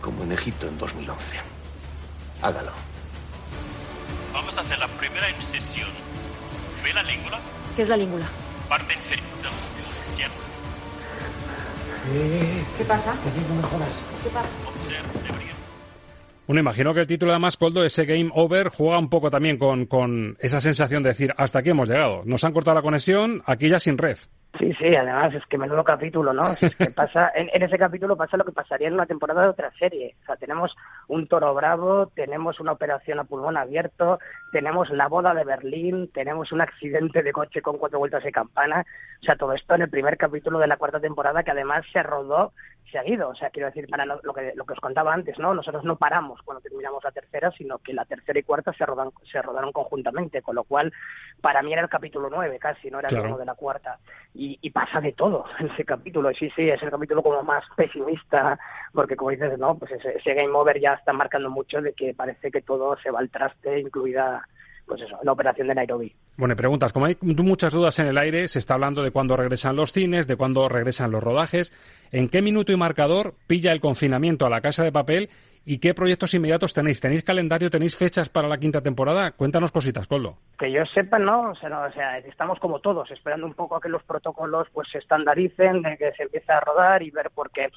S2: Como en Egipto en 2011. Hágalo.
S15: Vamos a hacer la primera incisión. ¿Ve la língula?
S3: ¿Qué es la língula?
S15: Parte inferior.
S3: ¿Qué pasa?
S8: No me jodas.
S3: ¿Qué pasa?
S1: Bueno, imagino que el título además, Coldo, ese Game Over, juega un poco también con, con esa sensación de decir, hasta aquí hemos llegado. Nos han cortado la conexión, aquí ya sin ref.
S7: Sí, sí, además es que menudo capítulo, ¿no? Es que pasa, en, en ese capítulo pasa lo que pasaría en una temporada de otra serie. O sea, tenemos un toro bravo, tenemos una operación a pulmón abierto, tenemos la boda de Berlín, tenemos un accidente de coche con cuatro vueltas de campana. O sea, todo esto en el primer capítulo de la cuarta temporada que además se rodó seguido. O sea, quiero decir, para lo, lo que, lo que os contaba antes, ¿no? Nosotros no paramos cuando terminamos la tercera, sino que la tercera y cuarta se rodan, se rodaron conjuntamente, con lo cual para mí era el capítulo nueve casi, no era
S1: Claro.
S7: el uno de la cuarta. Y, y pasa de todo en ese capítulo. Y sí, sí, es el capítulo como más pesimista, porque como dices, no, pues ese, ese game over ya está marcando mucho de que parece que todo se va al traste, incluida, pues eso, la operación de Nairobi.
S1: Bueno, y preguntas, como hay muchas dudas en el aire, se está hablando de cuándo regresan los cines, de cuándo regresan los rodajes, en qué minuto y marcador pilla el confinamiento a la casa de papel ¿Y qué proyectos inmediatos tenéis? ¿Tenéis calendario? ¿Tenéis fechas para la quinta temporada? Cuéntanos cositas, Coldo.
S7: Que yo sepa, no, o sea, no, o sea, estamos como todos, esperando un poco a que los protocolos pues se estandaricen, de que se empiece a rodar y ver por qué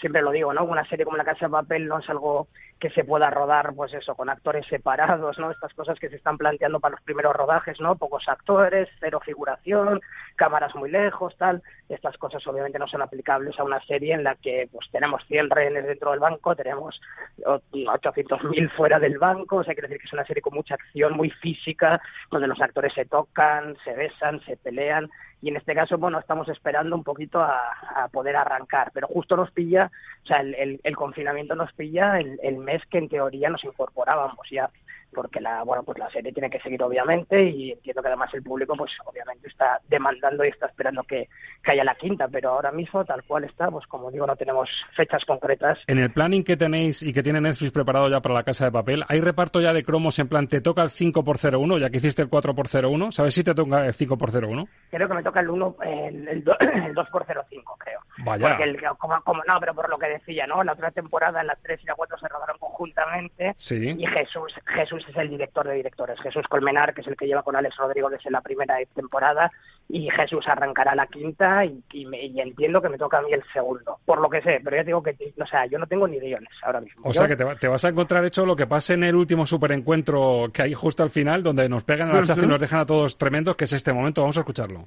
S7: siempre lo digo, ¿no? Una serie como La Casa de Papel no es algo que se pueda rodar, pues eso, con actores separados, ¿no? Estas cosas que se están planteando para los primeros rodajes, ¿no? Pocos actores, cero figuración, cámaras muy lejos, tal. Estas cosas obviamente no son aplicables a una serie en la que pues tenemos 100 rehenes dentro del banco, tenemos 800.000 fuera del banco, o sea, quiere decir que es una serie con mucha acción, muy física, donde los actores se tocan, se besan, se pelean, y en este caso, bueno, estamos esperando un poquito a, a poder arrancar, pero justo nos pilla, o sea, el, el, el confinamiento nos pilla el, el, mes que en teoría nos incorporábamos ya porque la bueno pues la serie tiene que seguir obviamente y entiendo que además el público pues obviamente está demandando y está esperando que, que haya la quinta pero ahora mismo tal cual está pues como digo no tenemos fechas concretas.
S1: En el planning que tenéis y que tiene Netflix preparado ya para la casa de papel hay reparto ya de cromos en plan te toca el 5 por 01 ya que hiciste el 4 por 01 sabes si te toca el 5 por 01
S7: creo que me toca el 1 el, el, 2, el 2 por 05 creo.
S1: Vaya.
S7: Porque el, como, como, no pero por lo que decía no la otra temporada en las 3 y la 4 se rodaron conjuntamente.
S1: Sí.
S7: y Jesús Jesús es el director de directores, Jesús Colmenar, que es el que lleva con Alex Rodrigo desde la primera temporada, y Jesús arrancará la quinta y, y, me, y, entiendo que me toca a mí el segundo, por lo que sé, pero ya digo que, o sea, yo no tengo ni guiones ahora mismo.
S1: O
S7: yo...
S1: sea que te, va, te, vas a encontrar hecho lo que pasa en el último superencuentro que hay justo al final, donde nos pegan el hachazo uh -huh. y nos dejan a todos tremendos, que es este momento, vamos a escucharlo.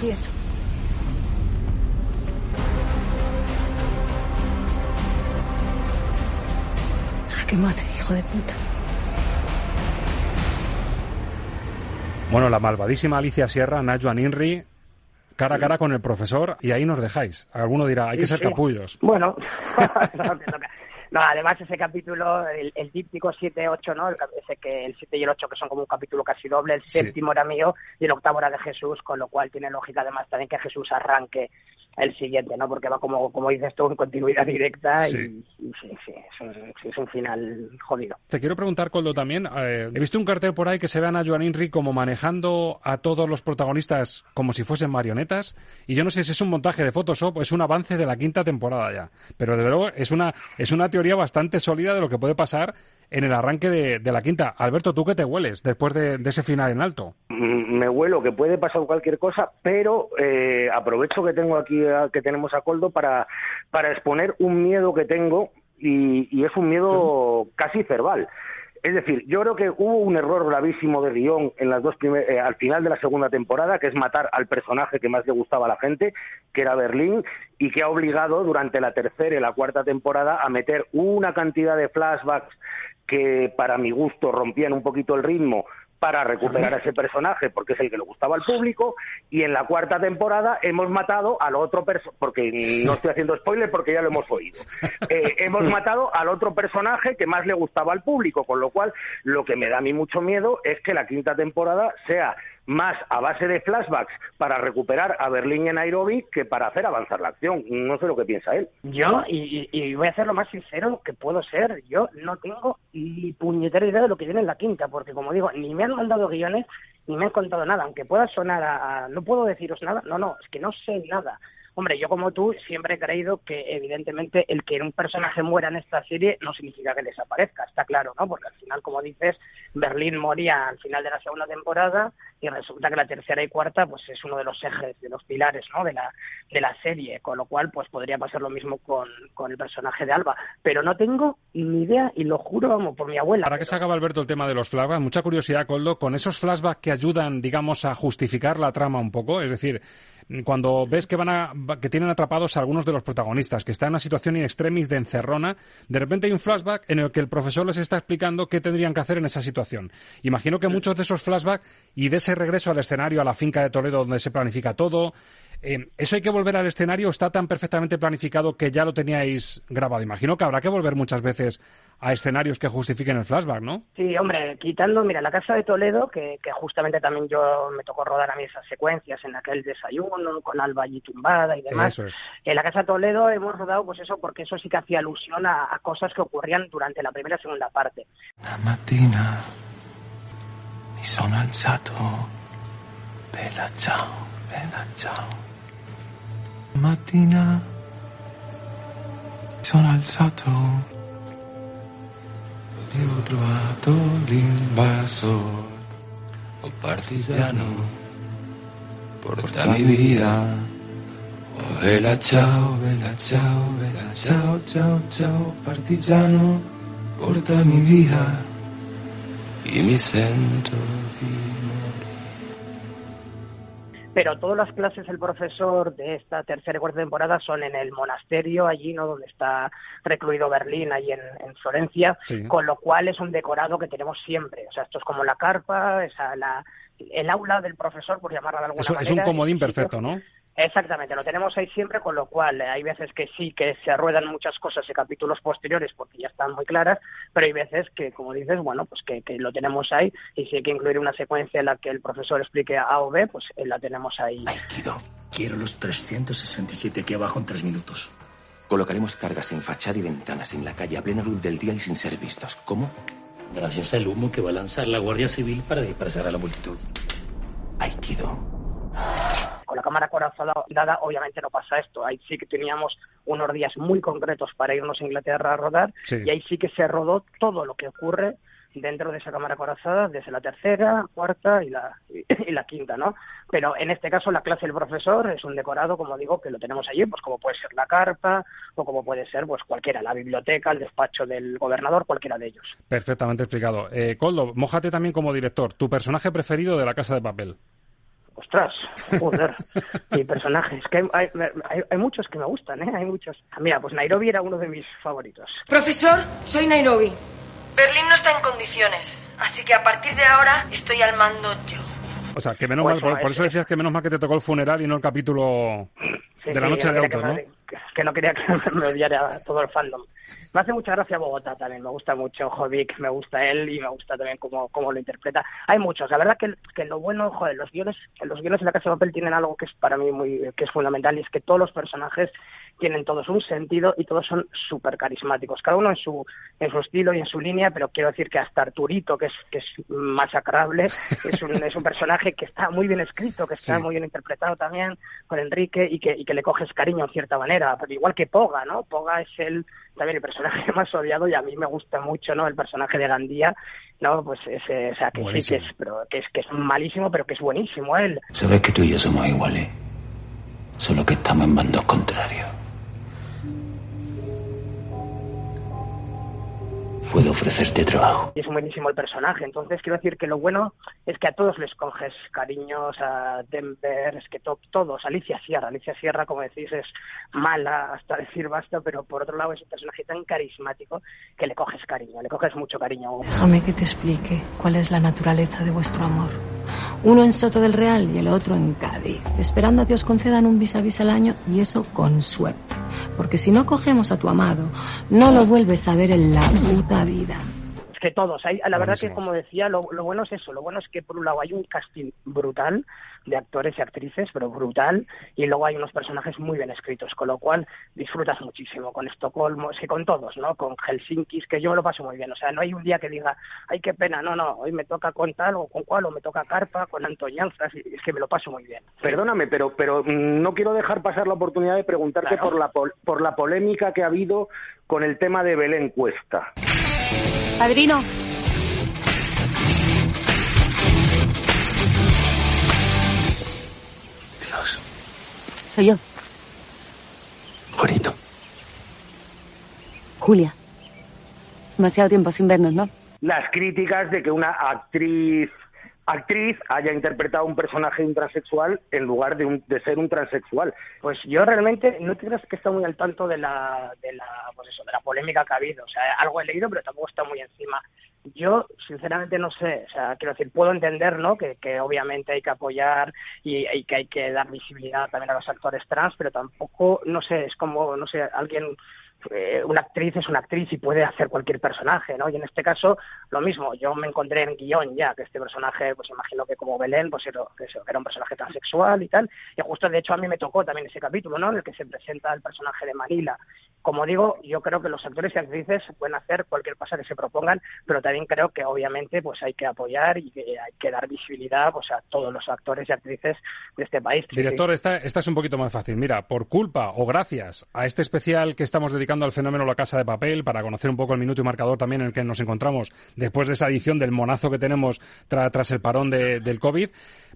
S8: Quieto.
S12: que mate, hijo de puta.
S1: Bueno, la malvadísima Alicia Sierra, Najuan Inri, cara a cara con el profesor, y ahí nos dejáis. Alguno dirá, hay que ser capullos.
S7: Bueno, no, además ese capítulo, el, el díptico 7-8, ¿no? El, ese que el 7 y el 8 que son como un capítulo casi doble, el séptimo sí. era mío y el octavo era de Jesús, con lo cual tiene lógica además también que Jesús arranque el siguiente, ¿no? Porque va como, como dices tú, en continuidad directa
S1: sí.
S7: y, y sí, sí, es un, es un, final jodido.
S1: Te quiero preguntar, Coldo, también, eh, he visto un cartel por ahí que se ve a Ana Joan Inri como manejando a todos los protagonistas como si fuesen marionetas, y yo no sé si es un montaje de Photoshop o es un avance de la quinta temporada ya, pero desde luego es una, es una teoría bastante sólida de lo que puede pasar en el arranque de, de la quinta. Alberto, ¿tú qué te hueles después de, de, ese final en alto?
S6: Me huelo que puede pasar cualquier cosa, pero eh, aprovecho que tengo aquí, a, que tenemos a Coldo para, para exponer un miedo que tengo y, y es un miedo casi cerval. Es decir, yo creo que hubo un error gravísimo de guion en las dos primer, eh, al final de la segunda temporada, que es matar al personaje que más le gustaba a la gente, que era Berlín, y que ha obligado durante la tercera y la cuarta temporada a meter una cantidad de flashbacks que para mi gusto rompían un poquito el ritmo para recuperar a ese personaje porque es el que le gustaba al público y en la cuarta temporada hemos matado al otro personaje porque no estoy haciendo spoiler porque ya lo hemos oído. Eh, hemos matado al otro personaje que más le gustaba al público con lo cual lo que me da a mí mucho miedo es que la quinta temporada sea más a base de flashbacks para recuperar a Berlín y Nairobi que para hacer avanzar la acción. No sé lo que piensa él.
S7: Yo, y, y, voy a ser lo más sincero que puedo ser, yo no tengo ni puñetera idea de lo que viene en la quinta, porque como digo, ni me han mandado guiones, ni me han contado nada, aunque pueda sonar a no puedo deciros nada, no, no, es que no sé nada. Hombre, yo como tú siempre he creído que evidentemente el que un personaje muera en esta serie no significa que desaparezca, está claro, ¿no? Porque al final, como dices, Berlín moría al final de la segunda temporada y resulta que la tercera y cuarta pues es uno de los ejes, de los pilares, ¿no? De la, de la serie, con lo cual pues podría pasar lo mismo con, con el personaje de Alba. Pero no tengo ni idea y lo juro, vamos, por mi abuela.
S1: Para
S7: pero...
S1: que se acaba, Alberto, el tema de los flashbacks, mucha curiosidad, Coldo, con esos flashbacks que ayudan, digamos, a justificar la trama un poco, es decir, cuando ves que van a, que tienen atrapados a algunos de los protagonistas, que están en una situación in extremis de encerrona, de repente hay un flashback en el que el profesor les está explicando qué tendrían que hacer en esa situación. Imagino que muchos de esos flashbacks y de ese regreso al escenario, a la finca de Toledo donde se planifica todo, eh, ¿eso hay que volver al escenario? ¿Está tan perfectamente planificado que ya lo teníais grabado? Imagino que habrá que volver muchas veces a escenarios que justifiquen el flashback, ¿no?
S7: Sí, hombre, quitando, mira, la casa de Toledo, que, que justamente también yo me tocó rodar a mí esas secuencias en aquel desayuno, con Alba allí tumbada y demás.
S1: Eso es.
S7: En la casa de Toledo hemos rodado, pues eso, porque eso sí que hacía alusión a, a cosas que ocurrían durante la primera y segunda parte.
S5: La mattina mi sono alzato, bella ciao, bella ciao. La mattina mi sono alzato de otro atol invasor. Oh partillano, porta mi vida. Oh vela chao, vela chao, vela chao, chao, chao, partillano, porta mi vida y mi centro
S7: pero todas las clases el profesor de esta tercera y cuarta temporada son en el monasterio allí no donde está recluido Berlín allí en, en Florencia
S1: Sí.
S7: con lo cual es un decorado que tenemos siempre o sea esto es como la carpa esa, la, el aula del profesor por llamarla de alguna
S1: Es, es
S7: manera
S1: un comodín perfecto, ¿no?
S7: Exactamente, lo tenemos ahí siempre, con lo cual eh, hay veces que sí que se ruedan muchas cosas en capítulos posteriores porque ya están muy claras, pero hay veces que, como dices, bueno, pues que, que lo tenemos ahí y si hay que incluir una secuencia en la que el profesor explique A o B, pues eh, la tenemos ahí.
S9: Quiero los 367 aquí abajo en tres minutos.
S2: Colocaremos cargas en fachada y ventanas en la calle a plena luz del día y sin ser vistos. ¿Cómo?
S9: Gracias al humo que va a lanzar la Guardia Civil para dispersar a la multitud.
S2: Aikido.
S7: Con la cámara corazada dada, obviamente no pasa esto. Ahí sí que teníamos unos días muy concretos para irnos a Inglaterra a rodar
S1: Sí.
S7: y ahí sí que se rodó todo lo que ocurre dentro de esa cámara corazada, desde la tercera, cuarta y la, y la quinta, ¿no? Pero en este caso la clase del profesor es un decorado, como digo, que lo tenemos allí, pues como puede ser la carpa o como puede ser pues cualquiera, la biblioteca, el despacho del gobernador, cualquiera de ellos.
S1: Perfectamente explicado. Eh, Coldo, mójate también como director. ¿Tu personaje preferido de La Casa de Papel?
S7: Ostras, joder, mi personaje. Es que hay, hay, hay muchos que me gustan, ¿eh? Hay muchos. Mira, pues Nairobi era uno de mis favoritos.
S8: Profesor, soy Nairobi. Berlín no está en condiciones, así que a partir de ahora estoy al mando yo.
S1: O sea, que menos
S7: Pues
S1: mal, por,
S7: no,
S1: por
S7: es-
S1: eso decías que menos mal que te tocó el funeral y no el capítulo
S7: Sí,
S1: de la
S7: sí,
S1: noche de autos, ¿no?
S7: Que no quería que me odiara todo el fandom. Me hace mucha gracia Bogotá también, me gusta mucho Jovic, me gusta él y me gusta también cómo, cómo lo interpreta. Hay muchos, la verdad que, que lo bueno, joder, los guiones, los guiones de la Casa de Papel tienen algo que es para mí muy, que es fundamental y es que todos los personajes tienen todos un sentido y todos son súper carismáticos, cada uno en su, en su estilo y en su línea, pero quiero decir que hasta Arturito, que es, que es masacrable, es un, es un personaje que está muy bien escrito, que está
S1: Sí.
S7: muy bien interpretado también con Enrique y que, y que le coges cariño en cierta manera, pero igual que Poga, ¿no? Poga es el también el personaje más odiado y a mí me gusta mucho, ¿no? El personaje de Gandía, ¿no? Pues ese, o sea, que sí
S5: Buenísimo.
S7: que es, pero que es que es malísimo, pero que es buenísimo él.
S5: Sabes que tú y yo somos iguales, solo que estamos en bandos contrarios. Puedo ofrecerte trabajo.
S7: y es buenísimo el personaje. Entonces, quiero decir que lo bueno es que a todos les coges cariños, a Denver, es que to- todos, Alicia Sierra. Alicia Sierra, como decís, es mala hasta decir basta, pero por otro lado es un personaje tan carismático que le coges cariño, le coges mucho cariño.
S16: Déjame que te explique cuál es la naturaleza de vuestro amor. Uno en Soto del Real y el otro en Cádiz, esperando a que os concedan un vis a vis al año y eso con suerte. Porque si no cogemos a tu amado, no lo vuelves a ver en la puta vida.
S7: Es que todos, hay, la verdad que como decía, lo, lo bueno es eso, lo bueno es que por un lado hay un casting brutal de actores y actrices, pero brutal, y luego hay unos personajes muy bien escritos, con lo cual disfrutas muchísimo con Estocolmo, es que con todos, ¿no? Con Helsinki, que yo me lo paso muy bien, o sea, no hay un día que diga, ay, qué pena, no, no, hoy me toca con tal o con cual, o me toca Carpa, con Antoñanzas, y es que me lo paso muy bien.
S6: Perdóname, pero, pero mm, no quiero dejar pasar la oportunidad de preguntarte
S7: Claro.
S6: por, la, pol- por la polémica que ha habido con el tema de Belén Cuesta.
S3: Padrino.
S5: Dios,
S3: Soy yo,
S5: Juanito.
S3: Julia. Demasiado tiempo sin vernos, ¿no?
S6: Las críticas de que una actriz actriz haya interpretado un personaje transexual en lugar de, un, de ser un transexual.
S7: Pues yo realmente no te creas que está muy al tanto de la, de la, pues eso, de la polémica que ha habido. O sea, algo he leído, pero tampoco está muy encima. Yo, sinceramente, no sé. O sea, quiero decir, puedo entender, ¿no? Que, que obviamente hay que apoyar y, y que hay que dar visibilidad también a los actores trans, pero tampoco, no sé, es como, no sé, alguien eh, una actriz es una actriz y puede hacer cualquier personaje, ¿no? Y en este caso, lo mismo, yo me encontré en guion ya que este personaje, pues imagino que como Belén, pues era, que era un personaje transexual y tal, y justo de hecho a mí me tocó también ese capítulo, ¿no? En el que se presenta el personaje de Manila como digo, yo creo que los actores y actrices pueden hacer cualquier cosa que se propongan, pero también creo que obviamente pues hay que apoyar y que hay que dar visibilidad pues a todos los actores y actrices de este país.
S1: Director, esta, esta es un poquito más fácil. Mira, por culpa o gracias a este especial que estamos dedicando al fenómeno La Casa de Papel, para conocer un poco el minuto y marcador también en el que nos encontramos después de esa edición del monazo que tenemos tras el parón de, del COVID,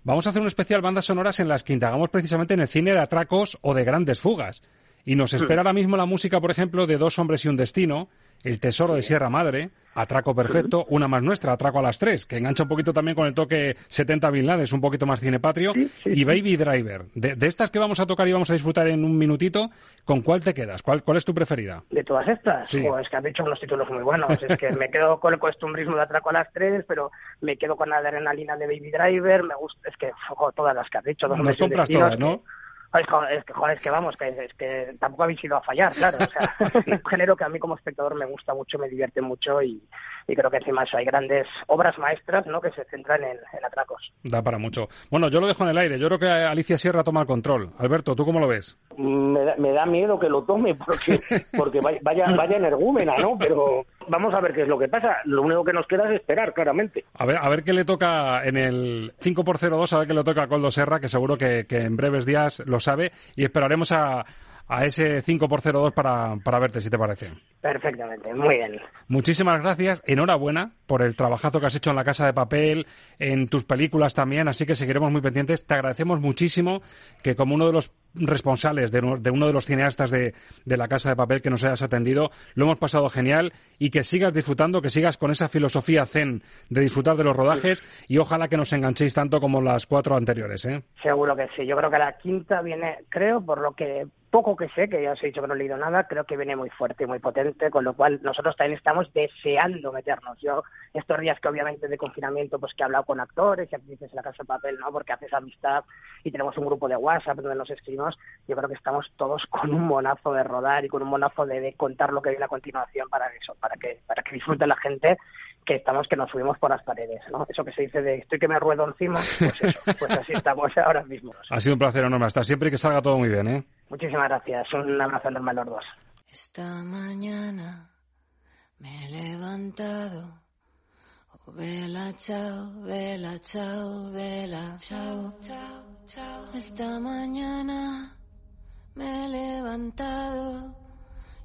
S1: vamos a hacer un especial bandas sonoras en las que indagamos precisamente en el cine de atracos o de grandes fugas. Y nos espera ahora mismo la música, por ejemplo, de Dos hombres y un destino, El tesoro de Sierra Madre, Atraco Perfecto, una más nuestra, Atraco a las tres, que engancha un poquito también con el toque 70 Bin es un poquito más cinepatrio, y Baby Driver. De, estas que vamos a tocar y vamos a disfrutar en un minutito, ¿con cuál te quedas? ¿Cuál, cuál es tu preferida?
S7: ¿De todas estas?
S1: Sí.
S7: es que has dicho unos títulos muy buenos. Es que me quedo con el costumbrismo de Atraco a las tres, pero me quedo con la adrenalina de Baby Driver, me gusta, es que ojo, todas las que has dicho. Dos
S1: Nos compras todas, ¿no?
S7: Es que, joder, es que vamos, que, es que tampoco habéis ido a fallar, claro. O sea, es un género que a mí como espectador me gusta mucho, me divierte mucho y, y creo que encima eso hay grandes obras maestras ¿no? que se centran en, en atracos.
S1: Da para mucho. Bueno, yo lo dejo en el aire. Yo creo que Alicia Sierra toma el control. Alberto, ¿tú cómo lo ves?
S6: Me da, me da miedo que lo tome porque, porque vaya, vaya, energúmena, ¿no? Pero vamos a ver qué es lo que pasa. Lo único que nos queda es esperar, claramente.
S1: A ver, a ver qué le toca en el 5x02, a ver qué le toca a Coldo Serra, que seguro que, que en breves días lo sabe, y esperaremos a, a ese 5x02 para, para verte, si te parece.
S7: Perfectamente, muy bien.
S1: Muchísimas gracias, enhorabuena por el trabajazo que has hecho en La Casa de Papel, en tus películas también, así que seguiremos muy pendientes. Te agradecemos muchísimo que como uno de los responsables de, de uno de los cineastas de, de La Casa de Papel que nos hayas atendido, lo hemos pasado genial y que sigas disfrutando, que sigas con esa filosofía zen de disfrutar de los rodajes y ojalá que nos enganchéis tanto como las cuatro anteriores. ¿eh?
S7: Seguro que sí. Yo creo que la quinta viene, creo, por lo que poco que sé, que ya os he dicho que no he leído nada, creo que viene muy fuerte y muy potente, con lo cual nosotros también estamos deseando meternos. Yo, estos días que obviamente de confinamiento, pues que he hablado con actores y actrices en la casa de papel, ¿no? Porque haces amistad y tenemos un grupo de WhatsApp donde nos escribimos, yo creo que estamos todos con un monazo de rodar y con un monazo de, de contar lo que viene a continuación para eso, para que, para que disfrute la gente que estamos que nos subimos por las paredes, ¿no? Eso que se dice de estoy que me ruedo encima, pues eso, pues así estamos ahora mismo.
S1: Ha sido un placer enorme. Hasta siempre y que salga todo muy bien, ¿eh?
S7: Muchísimas gracias. Un abrazo enorme a los dos.
S16: Esta mañana me he levantado. Vela, chao, vela, chao, vela, chao, chao, chao. Esta mañana me he levantado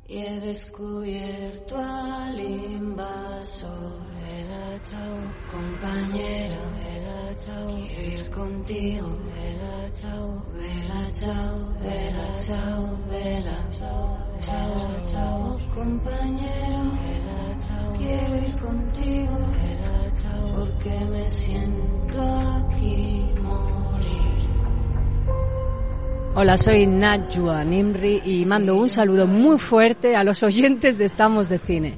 S16: y he descubierto al invasor. Vela, chao, compañero, vela, chao. Quiero ir contigo, vela, chao, vela, chao, vela, chao, vela, chao, chao, chao, compañero, vela, chao. Quiero ir contigo, vela, porque me siento aquí morir. Hola, soy Najwa Nimri y mando un saludo muy fuerte a los oyentes de Estamos de Cine,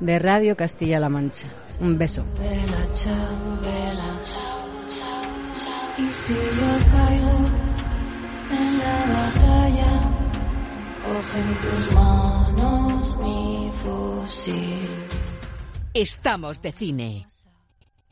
S16: de Radio Castilla-La Mancha. Un beso. Vela, chao, vela, chao, chao, chao. Y si yo caigo en la batalla, coge en tus manos mi fusil.
S17: Estamos de cine.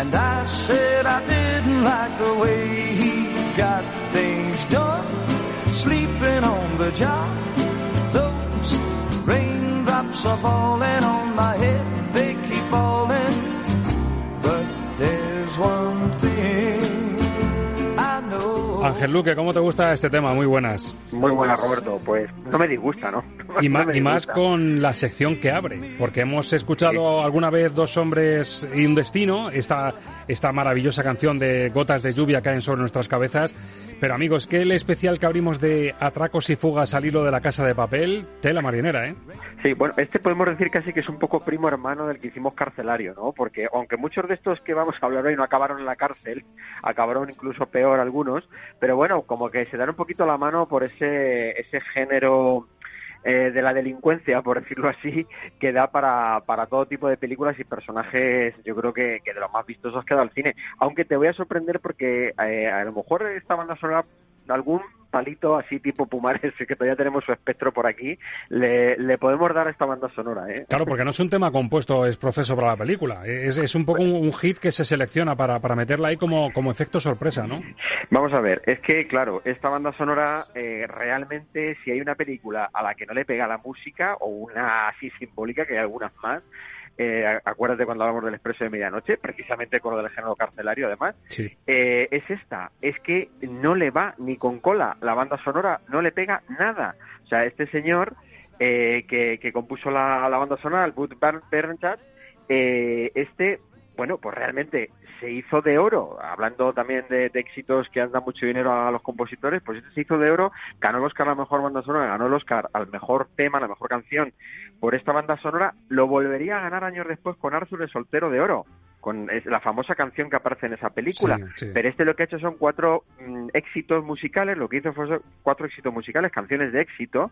S5: And I said I didn't like the way he got things done. Sleeping on the job. Those raindrops are falling on my head. They keep falling.
S1: Ángel Luque, ¿cómo te gusta este tema? Muy buenas.
S6: Muy buena, Roberto. Pues no me disgusta, ¿no?
S1: Y,
S6: No
S1: más con la sección que abre, porque hemos escuchado alguna vez Dos hombres y un destino, esta, esta maravillosa canción de gotas de lluvia caen sobre nuestras cabezas. Pero amigos, que el especial que abrimos de atracos y fugas al hilo de la casa de papel, tela marinera, ¿eh?
S18: Sí, bueno, este podemos decir casi que es un poco primo hermano del que hicimos carcelario, ¿no? Porque aunque muchos de estos que vamos a hablar hoy no acabaron en la cárcel, acabaron incluso peor algunos, pero bueno, como que se dan un poquito la mano por ese, ese género eh, de la delincuencia, por decirlo así, que da para, para todo tipo de películas y personajes, yo creo que, que de los más vistosos que ha dado el cine. Aunque te voy a sorprender porque eh, a lo mejor esta banda sonora algún palito así tipo Pumares, que todavía tenemos su espectro por aquí, le, le podemos dar a esta banda sonora. ¿eh?
S1: Claro, porque no es un tema compuesto, es profeso para la película. Es, es un poco un, un hit que se selecciona para, para meterla ahí como, como efecto sorpresa, ¿no?
S18: Vamos a ver, es que, claro, esta banda sonora eh, realmente, si hay una película a la que no le pega la música, o una así simbólica, que hay algunas más, eh, acuérdate cuando hablamos del Expreso de Medianoche, precisamente con lo del género carcelario además, eh, es esta, es que no le va ni con cola, la banda sonora no le pega nada. O sea, este señor eh, que, que compuso la, la banda sonora, el Bud Bernhardt, eh, este, bueno, pues realmente se hizo de oro, hablando también de, éxitos que han dado mucho dinero a los compositores, pues este se hizo de oro, ganó el Oscar a la mejor banda sonora, ganó el Oscar al mejor tema, a la mejor canción por esta banda sonora, lo volvería a ganar años después con Arthur el Soltero de Oro, con es la famosa canción que aparece en esa película.
S1: Sí, sí.
S18: Pero este lo que ha hecho son cuatro mm, éxitos musicales, lo que hizo fue cuatro éxitos musicales, canciones de éxito,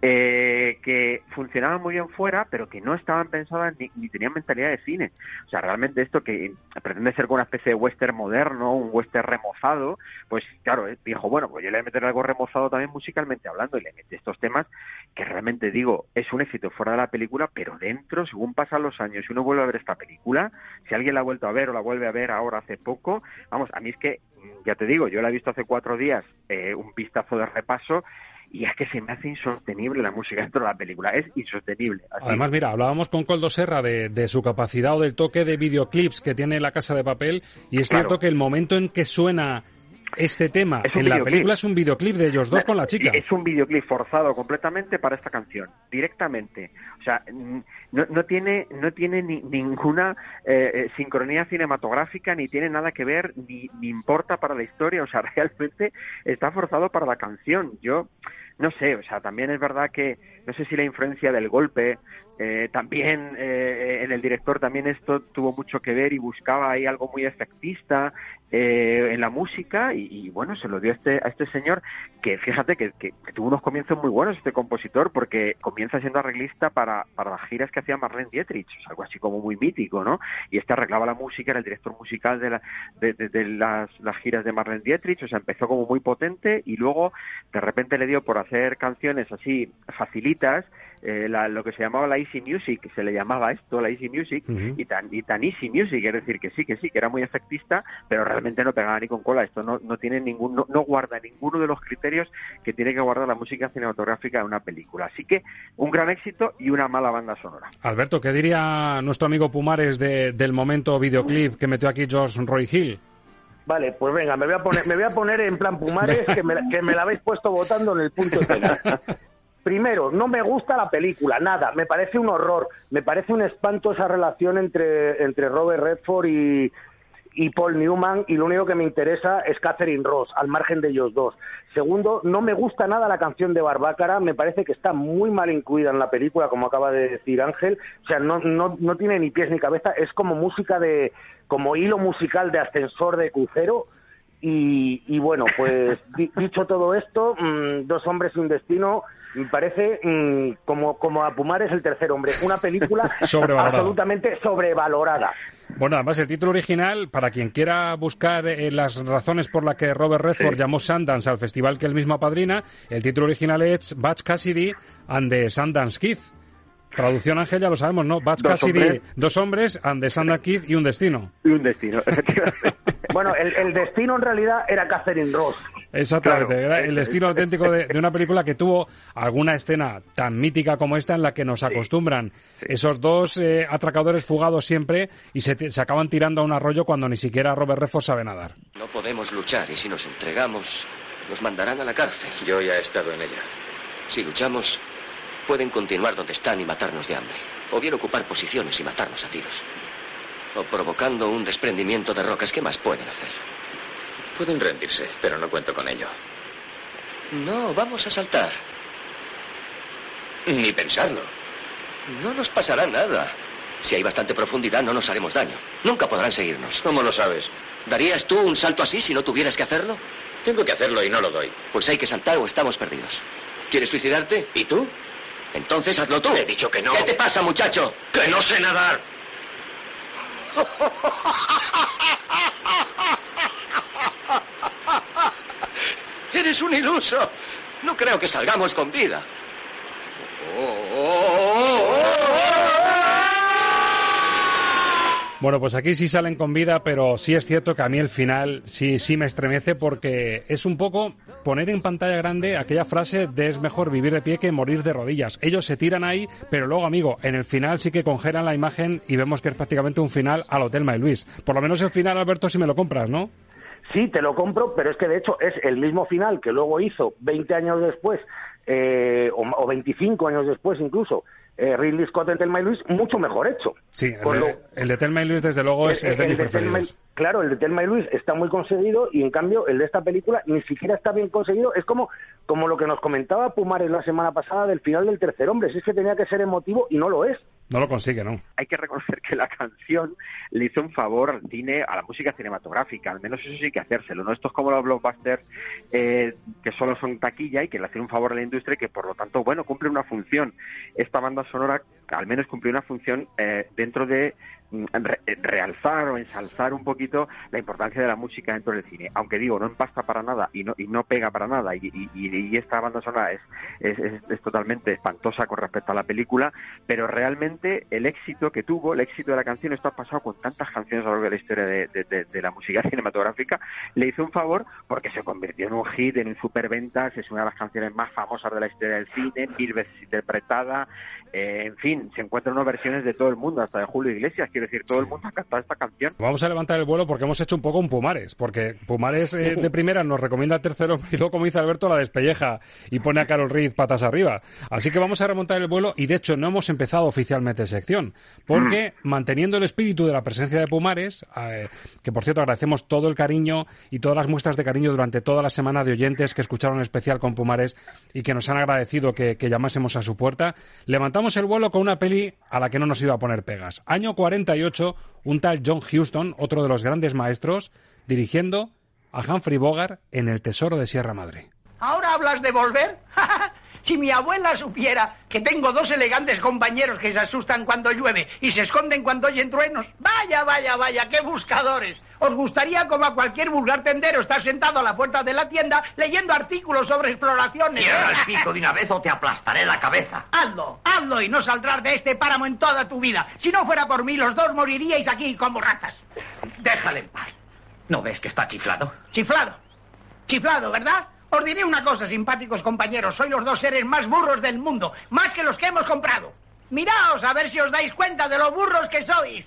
S18: eh, que funcionaban muy bien fuera, pero que no estaban pensadas ni, ni, tenían mentalidad de cine. O sea, realmente esto que pretende ser como una especie de western moderno, un western remozado, pues claro, eh, dijo, bueno, pues yo le voy a meter algo remozado también musicalmente hablando y le mete estos temas que realmente digo, es un éxito fuera de la película, pero dentro, según pasan los años y uno vuelve a ver esta película, si alguien la ha vuelto a ver o la vuelve a ver ahora hace poco, vamos, a mí es que, ya te digo, yo la he visto hace cuatro días, eh, un vistazo de repaso, y es que se me hace insostenible la música dentro de la película, es insostenible. Así.
S1: Además, mira, hablábamos con Coldo Serra de, de, su capacidad o del toque de videoclips que tiene la Casa de Papel, y es claro. cierto que el momento en que suena este tema en videoclip. la película es un videoclip de ellos dos con la chica.
S18: Es un videoclip forzado completamente para esta canción, directamente. O sea, no, no tiene, no tiene ni, ninguna eh, sincronía cinematográfica, ni tiene nada que ver, ni, ni importa para la historia. O sea, realmente está forzado para la canción. Yo no sé, o sea, también es verdad que no sé si la influencia del golpe, eh, también eh, en el director también esto tuvo mucho que ver y buscaba ahí algo muy efectista eh, en la música y, bueno, se lo dio a este, a este señor que fíjate que, tuvo unos comienzos muy buenos este compositor porque comienza siendo arreglista para, para las giras que hacía Marlene Dietrich, algo así como muy mítico, ¿no? Y este arreglaba la música, era el director musical de, la, de las, las giras de Marlene Dietrich, o sea, empezó como muy potente y luego de repente le dio por hacer canciones así facilitas, eh, la, lo que se llamaba la Easy Music, se le llamaba esto, la Easy Music, uh -huh. y, tan, y tan Easy Music, es decir, que sí, que sí, que era muy efectista, pero realmente no pegaba ni con cola, esto no, no tiene ningún, no, no, guarda ninguno de los criterios que tiene que guardar la música cinematográfica de una película. Así que un gran éxito y una mala banda sonora.
S1: Alberto, ¿qué diría nuestro amigo Pumares de, del momento videoclip que metió aquí George Roy Hill?
S6: Vale, pues venga, me voy a poner, me voy a poner en plan Pumares que me, que me la habéis puesto votando en el punto final. Primero, no me gusta la película, nada, me parece un horror, me parece un espanto esa relación entre, entre Robert Redford y, y Paul Newman y lo único que me interesa es Catherine Ross, al margen de ellos dos. Segundo, no me gusta nada la canción de Barbácara, me parece que está muy mal incluida en la película, como acaba de decir Ángel, o sea, no, no, no tiene ni pies ni cabeza, es como música de, como hilo musical de ascensor de crucero, y, y bueno, pues dicho todo esto, mmm, dos hombres un destino, me parece mmm, como, como a Pumares el tercer hombre, una película absolutamente sobrevalorada.
S1: Bueno, además el título original, para quien quiera buscar eh, las razones por las que Robert Redford sí. llamó Sundance al festival que él mismo apadrina, el título original es Batch Cassidy and the Sundance Kid. Traducción, Ángel, ya lo sabemos, ¿no? Batch dos Cassidy, hombres. dos hombres, and the Kid y un destino.
S18: Y un destino, efectivamente.
S6: bueno, el, el, destino en realidad era Catherine Ross.
S1: Exactamente, claro. era el destino auténtico de, de, una película que tuvo alguna escena tan mítica como esta en la que nos acostumbran sí. esos dos eh, atracadores fugados siempre y se, se, acaban tirando a un arroyo cuando ni siquiera Robert Redford sabe nadar.
S19: No podemos luchar y si nos entregamos nos mandarán a la cárcel.
S20: Yo ya he estado en ella.
S19: Si luchamos, pueden continuar donde están y matarnos de hambre. O bien ocupar posiciones y matarnos a tiros. O provocando un desprendimiento de rocas. ¿Qué más pueden hacer?
S20: Pueden rendirse, pero no cuento con ello.
S19: No, vamos a saltar.
S20: Ni pensarlo.
S19: No nos pasará nada. Si hay bastante profundidad, no nos haremos daño. Nunca podrán seguirnos.
S20: ¿Cómo lo sabes?
S19: ¿Darías tú un salto así si no tuvieras que hacerlo?
S20: Tengo que hacerlo y no lo doy.
S19: Pues hay que saltar o estamos perdidos. ¿Quieres suicidarte?
S20: ¿Y tú?
S19: Entonces hazlo tú.
S20: He dicho que no.
S19: ¿Qué te pasa, muchacho?
S20: ¡Que no sé nadar!
S19: Eres un iluso. No creo que salgamos con vida.
S1: Bueno, pues aquí sí salen con vida, pero sí es cierto que a mí el final sí, sí me estremece porque es un poco poner en pantalla grande aquella frase de es mejor vivir de pie que morir de rodillas. Ellos se tiran ahí, pero luego, amigo, en el final sí que congelan la imagen y vemos que es prácticamente un final al Hotel My Luis. Por lo menos el final, Alberto, si me lo compras, ¿no?
S6: Sí, te lo compro, pero es que de hecho es el mismo final que luego hizo 20 años después, eh, o, o 25 años después incluso, eh, Ridley Scott en Telma y Luis, mucho mejor hecho.
S1: Sí, el, de,
S6: lo-
S1: el de Telma y Luis, desde luego, es,
S6: El-
S1: es de
S6: el
S1: mis
S6: de claro, el de Telma y Luis está muy conseguido y en cambio el de esta película ni siquiera está bien conseguido. Es como, como lo que nos comentaba Pumares la semana pasada del final del tercer hombre. Si es que tenía que ser emotivo y no lo es.
S1: No lo consigue, ¿no?
S18: hay que reconocer que la canción le hizo un favor al cine, a la música cinematográfica, al menos eso sí que hacérselo, ¿no? Esto es como los blockbusters eh, que solo son taquilla y que le hacen un favor a la industria y que por lo tanto, bueno, cumple una función. Esta banda sonora al menos cumplió una función eh, dentro de mm, re- realzar o ensalzar un poquito la importancia de la música dentro del cine. Aunque digo, no empasta para nada y no, y no pega para nada y, esta banda sonora es, es, es- es totalmente espantosa con respecto a la película, pero realmente el éxito que tuvo, el éxito de la canción, esto ha pasado con tantas canciones a lo largo de la historia de, de- de- de la música cinematográfica, le hizo un favor porque se convirtió en un hit, en un superventas, es una de las canciones más famosas de la historia del cine, mil veces interpretada, eh, en fin, se encuentran unas versiones de todo el mundo, hasta de Julio Iglesias, quiero decir, todo el mundo ha cantado esta canción.
S1: Vamos a levantar el vuelo porque hemos hecho un poco un Pumares, porque Pumares eh, de primera nos recomienda el tercero y luego, como dice Alberto, la despelleja y pone a Carol Reed patas arriba. Así que vamos a remontar el vuelo y, de hecho, no hemos empezado oficialmente sección, porque manteniendo el espíritu de la presencia de Pumares, eh, que por cierto agradecemos todo el cariño y todas las muestras de cariño durante toda la semana de oyentes que escucharon el especial con Pumares y que nos han agradecido que, que llamásemos a su puerta, levantamos el vuelo con una peli a la que no nos iba a poner pegas. Año 48, un tal John Huston, otro de los grandes maestros, dirigiendo a Humphrey Bogart en El Tesoro de Sierra Madre.
S11: ¿Ahora hablas de volver? si mi abuela supiera que tengo dos elegantes compañeros que se asustan cuando llueve y se esconden cuando oyen truenos. Vaya, vaya, vaya, qué buscadores. ¿Os gustaría, como a cualquier vulgar tendero, estar sentado a la puerta de la tienda leyendo artículos sobre exploraciones?
S21: Cierra el pico de una vez o te aplastaré la cabeza.
S11: Hazlo, hazlo y no saldrás de este páramo en toda tu vida. Si no fuera por mí, los dos moriríais aquí como ratas.
S21: Déjale en paz. ¿No ves que está chiflado?
S11: Chiflado. Chiflado, ¿verdad? Os diré una cosa, simpáticos compañeros. Sois los dos seres más burros del mundo. Más que los que hemos comprado. Miraos a ver si os dais cuenta de lo burros que sois.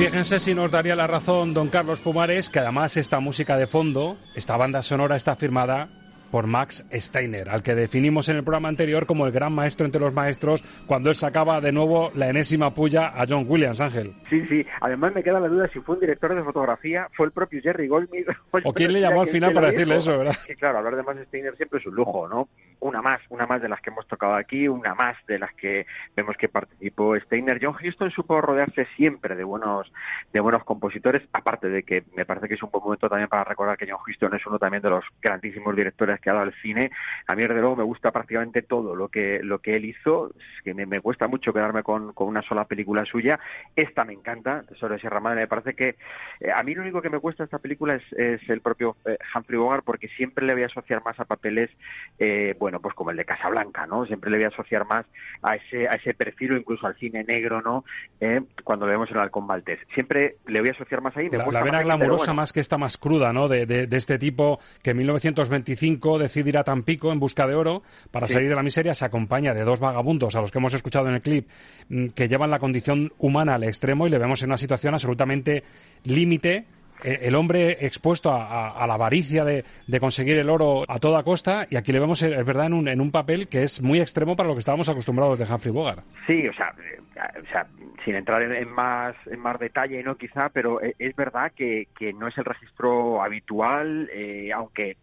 S1: Fíjense si nos daría la razón don Carlos Pumares, que además esta música de fondo, esta banda sonora está firmada por Max Steiner, al que definimos en el programa anterior como el gran maestro entre los maestros, cuando él sacaba de nuevo la enésima puya a John Williams, Ángel.
S18: Sí, sí. Además me queda la duda si fue un director de fotografía, fue el propio Jerry Goldsmith.
S1: ¿O quién le llamó al final para decirle eso, verdad?
S18: Sí, claro, hablar de Max Steiner siempre es un lujo, ¿no? Una más, una más de las que hemos tocado aquí, una más de las que vemos que participó Steiner. John Huston supo rodearse siempre de buenos, de buenos compositores, aparte de que me parece que es un buen momento también para recordar que John Huston es uno también de los grandísimos directores que ha dado el cine. A mí, desde luego, me gusta prácticamente todo lo que, lo que él hizo, que me, me cuesta mucho quedarme con, con una sola película suya. Esta me encanta, de Sierra Madre, me parece que eh, a mí lo único que me cuesta esta película es, es el propio eh, Humphrey Bogart, porque siempre le voy a asociar más a papeles, eh, bueno, pues como el de Casablanca, ¿no? Siempre le voy a asociar más a ese, a ese perfil o incluso al cine negro, ¿no? Eh, cuando lo vemos en el Halcón Maltés. Siempre le voy a asociar más ahí. me
S1: La, vena
S18: más pero
S1: glamurosa
S18: bueno.
S1: más que esta más cruda, ¿no? De, de- de este tipo que en 1925 decide ir a Tampico en busca de oro para
S18: Sí.
S1: salir de la miseria. Se acompaña de dos vagabundos a los que hemos escuchado en el clip mm, que llevan la condición humana al extremo y le vemos en una situación absolutamente límite el hombre expuesto a, la avaricia de, de conseguir el oro a toda costa y aquí le vemos, eh, es verdad, en un, en un papel que es muy extremo para lo que estábamos acostumbrados de Humphrey Bogart.
S18: Sí, o sea, eh, o sea sin entrar en, más en más detalle, no quizá, pero eh, es verdad que, que no es el registro habitual, eh, aunque eh,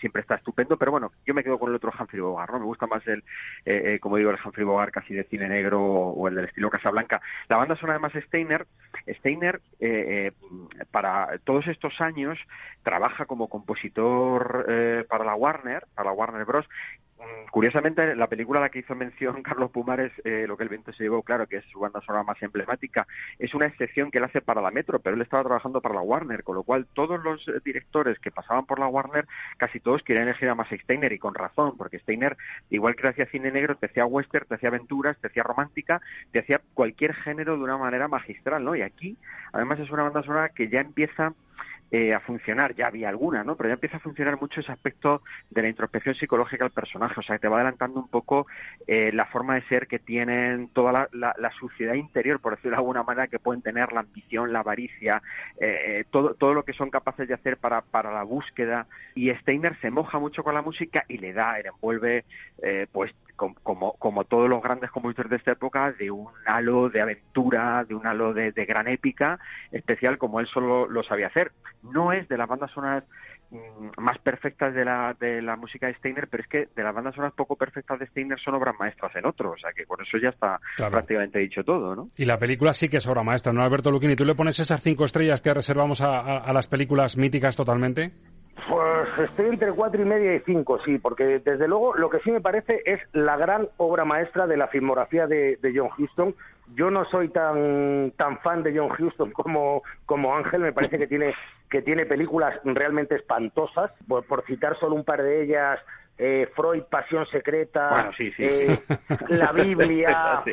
S18: siempre está estupendo, pero bueno, yo me quedo con el otro Humphrey Bogart, ¿no? Me gusta más el, eh, eh, como digo, el Humphrey Bogart casi de cine negro o el del estilo Casablanca. La banda sonora además Steiner, Steiner eh, eh, para todos estos años trabaja como compositor eh, para la Warner, para la Warner Bros. Mm, Curiosamente, la película a la que hizo mención Carlos Pumares, eh, Lo que el viento se llevó, claro, que es su banda sonora más emblemática, es una excepción que él hace para la Metro, pero él estaba trabajando para la Warner, con lo cual todos los directores que pasaban por la Warner, casi todos querían elegir a Max Steiner, y con razón, porque Steiner, igual que hacía cine negro, te hacía western, te hacía aventuras, te hacía romántica, te hacía cualquier género de una manera magistral, ¿no? Y aquí, además, es una banda sonora que ya empieza eh, a funcionar, ya había alguna, ¿no? Pero ya empieza a funcionar mucho ese aspecto de la introspección psicológica del personaje, o sea, que te va adelantando un poco eh, la forma de ser que tienen toda la, la- la suciedad interior, por decirlo de alguna manera, que pueden tener la ambición, la avaricia, eh, eh, todo, todo lo que son capaces de hacer para, para la búsqueda. Y Steiner se moja mucho con la música y le da, le envuelve, eh, pues, como, como todos los grandes compositores de esta época, de un halo de aventura, de un halo de, de gran épica, especial como él solo lo sabía hacer. No es de las bandas sonoras mm, más perfectas de la, de la música de Steiner, pero es que de las bandas sonoras poco perfectas de Steiner son obras maestras en otro, o sea que por eso ya está
S1: Claro.
S18: prácticamente dicho todo, ¿no?
S1: Y la película sí que es obra maestra, ¿no, Alberto Luquini? ¿Tú le pones esas cinco estrellas que reservamos a, a- a las películas míticas totalmente?
S6: Pues estoy entre cuatro y media y cinco, sí, porque desde luego lo que sí me parece es la gran obra maestra de la filmografía de, de John Huston. Yo no soy tan tan fan de John Huston como, como Ángel, me parece que tiene que tiene películas realmente espantosas. Por, por citar solo un par de ellas, eh, Freud, Pasión Secreta,
S18: Bueno, sí, sí.
S6: eh, la Biblia.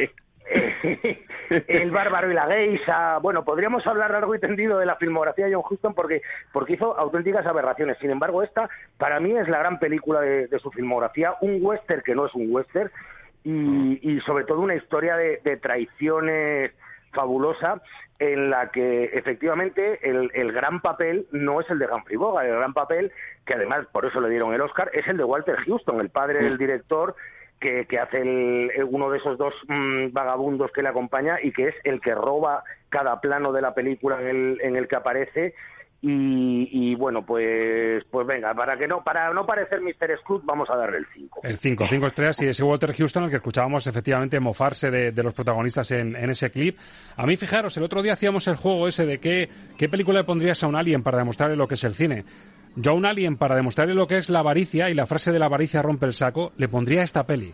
S6: el bárbaro y la geisha. Bueno, podríamos hablar largo y tendido de la filmografía de John Huston porque, porque hizo auténticas aberraciones. Sin embargo, esta para mí es la gran película de, de su filmografía, un western que no es un western y, y sobre todo una historia de, de traiciones fabulosa en la que efectivamente el, el gran papel no es el de Humphrey Bogart, el gran papel, que además por eso le dieron el Oscar, es el de Walter Houston, el padre del director que, que hace el- el- uno de esos dos mm, vagabundos que le acompaña y que es el que roba cada plano de la película en el, que aparece y, y bueno pues pues venga para que no para no parecer Mr. Scrooge vamos a darle el 5
S1: El 5, 5 estrellas y ese Walter Houston, el que escuchábamos efectivamente mofarse de, de los protagonistas en, en ese clip. A mí, fijaros, el otro día hacíamos el juego ese de qué, qué película le pondrías a un alien para demostrarle lo que es el cine. Yo a un alien, para demostrarle lo que es la avaricia y la frase de la avaricia rompe el saco, le pondría esta peli.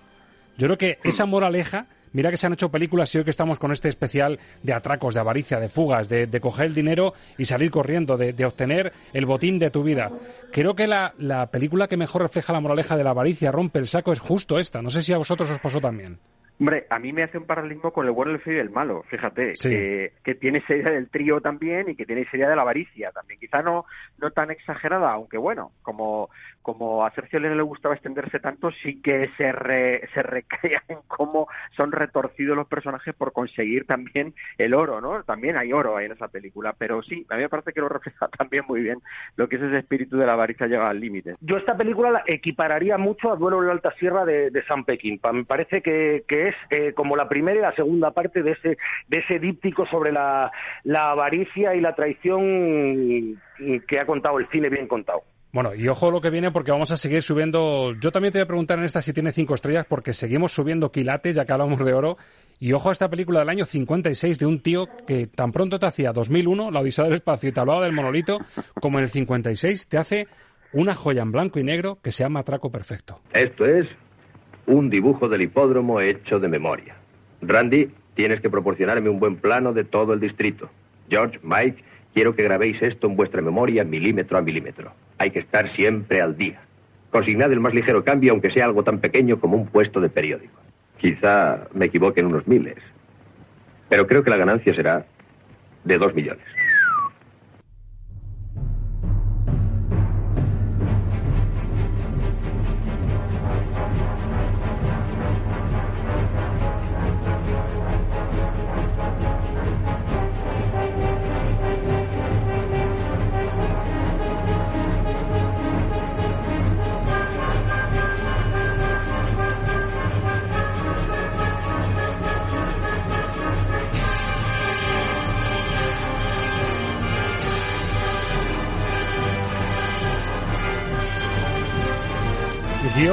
S1: Yo creo que esa moraleja, mira que se han hecho películas y hoy que estamos con este especial de atracos, de avaricia, de fugas, de, coger el dinero y salir corriendo, de, de obtener el botín de tu vida. Creo que la, la película que mejor refleja la moraleja de la avaricia, rompe el saco, es justo esta. No sé si a vosotros os pasó también.
S18: Hombre, a mí me hace un paralelismo con el bueno, el feo y el malo, fíjate,
S1: Sí.
S18: que, que tiene esa idea del trío también y que tiene esa idea de la avaricia también. Quizá no, no tan exagerada, aunque bueno, como, como a Sergio Leone le gustaba extenderse tanto, sí que se, re- se recrea en cómo son retorcidos los personajes por conseguir también el oro, ¿no? También hay oro ahí en esa película, pero sí, a mí me parece que lo refleja también muy bien lo que es ese espíritu de la avaricia llega al límite.
S6: Yo esta película la equipararía mucho a Duelo en la Alta Sierra de, de Sam Peckinpah. Me parece que, que es eh, como la primera y la segunda parte de ese, de ese díptico sobre la, la avaricia y la traición que ha contado el cine bien contado.
S1: Bueno, y ojo lo que viene porque vamos a seguir subiendo. Yo también te voy a preguntar en esta si tiene cinco estrellas porque seguimos subiendo quilates, ya que hablamos de oro. Y ojo a esta película del año 56 de un tío que tan pronto te hacía 2001, la Odisea del Espacio, y te hablaba del monolito, como en el 56 te hace una joya en blanco y negro que se llama Atraco Perfecto.
S22: Esto es un dibujo del hipódromo hecho de memoria. Randy, tienes que proporcionarme un buen plano de todo el distrito. George, Mike, quiero que grabéis esto en vuestra memoria milímetro a milímetro. Hay que estar siempre al día. Consignad el más ligero cambio, aunque sea algo tan pequeño como un puesto de periódico. Quizá me equivoque en unos miles, pero creo que la ganancia será de dos millones.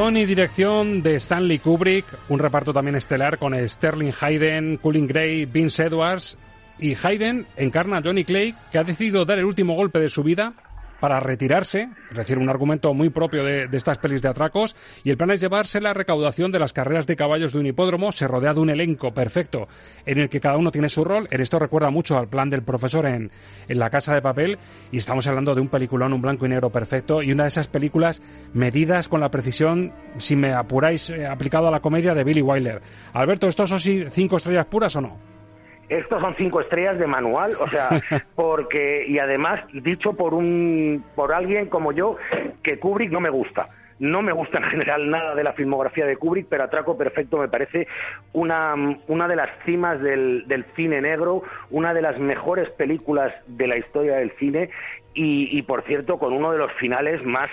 S1: Guión y dirección de Stanley Kubrick, un reparto también estelar con Sterling Hayden, Colin Gray, Vince Edwards. Y Hayden encarna a Johnny Clay, que ha decidido dar el último golpe de su vida para retirarse, es decir, un argumento muy propio de, estas pelis de atracos, y el plan es llevarse la recaudación de las carreras de caballos de un hipódromo, se rodea de un elenco perfecto en el que cada uno tiene su rol, en esto recuerda mucho al plan del profesor en, en La Casa de Papel, y estamos hablando de un peliculón, un blanco y negro perfecto, y una de esas películas medidas con la precisión, si me apuráis, eh, aplicado a la comedia de Billy Wilder. Alberto, ¿estos son cinco estrellas puras o no?
S6: Estos son cinco estrellas de manual, o sea, porque y además dicho por un por alguien como yo que Kubrick no me gusta. No me gusta en general nada de la filmografía de Kubrick, pero Atraco Perfecto me parece una, una de las cimas del, del cine negro, una de las mejores películas de la historia del cine y, y, por cierto con uno de los finales más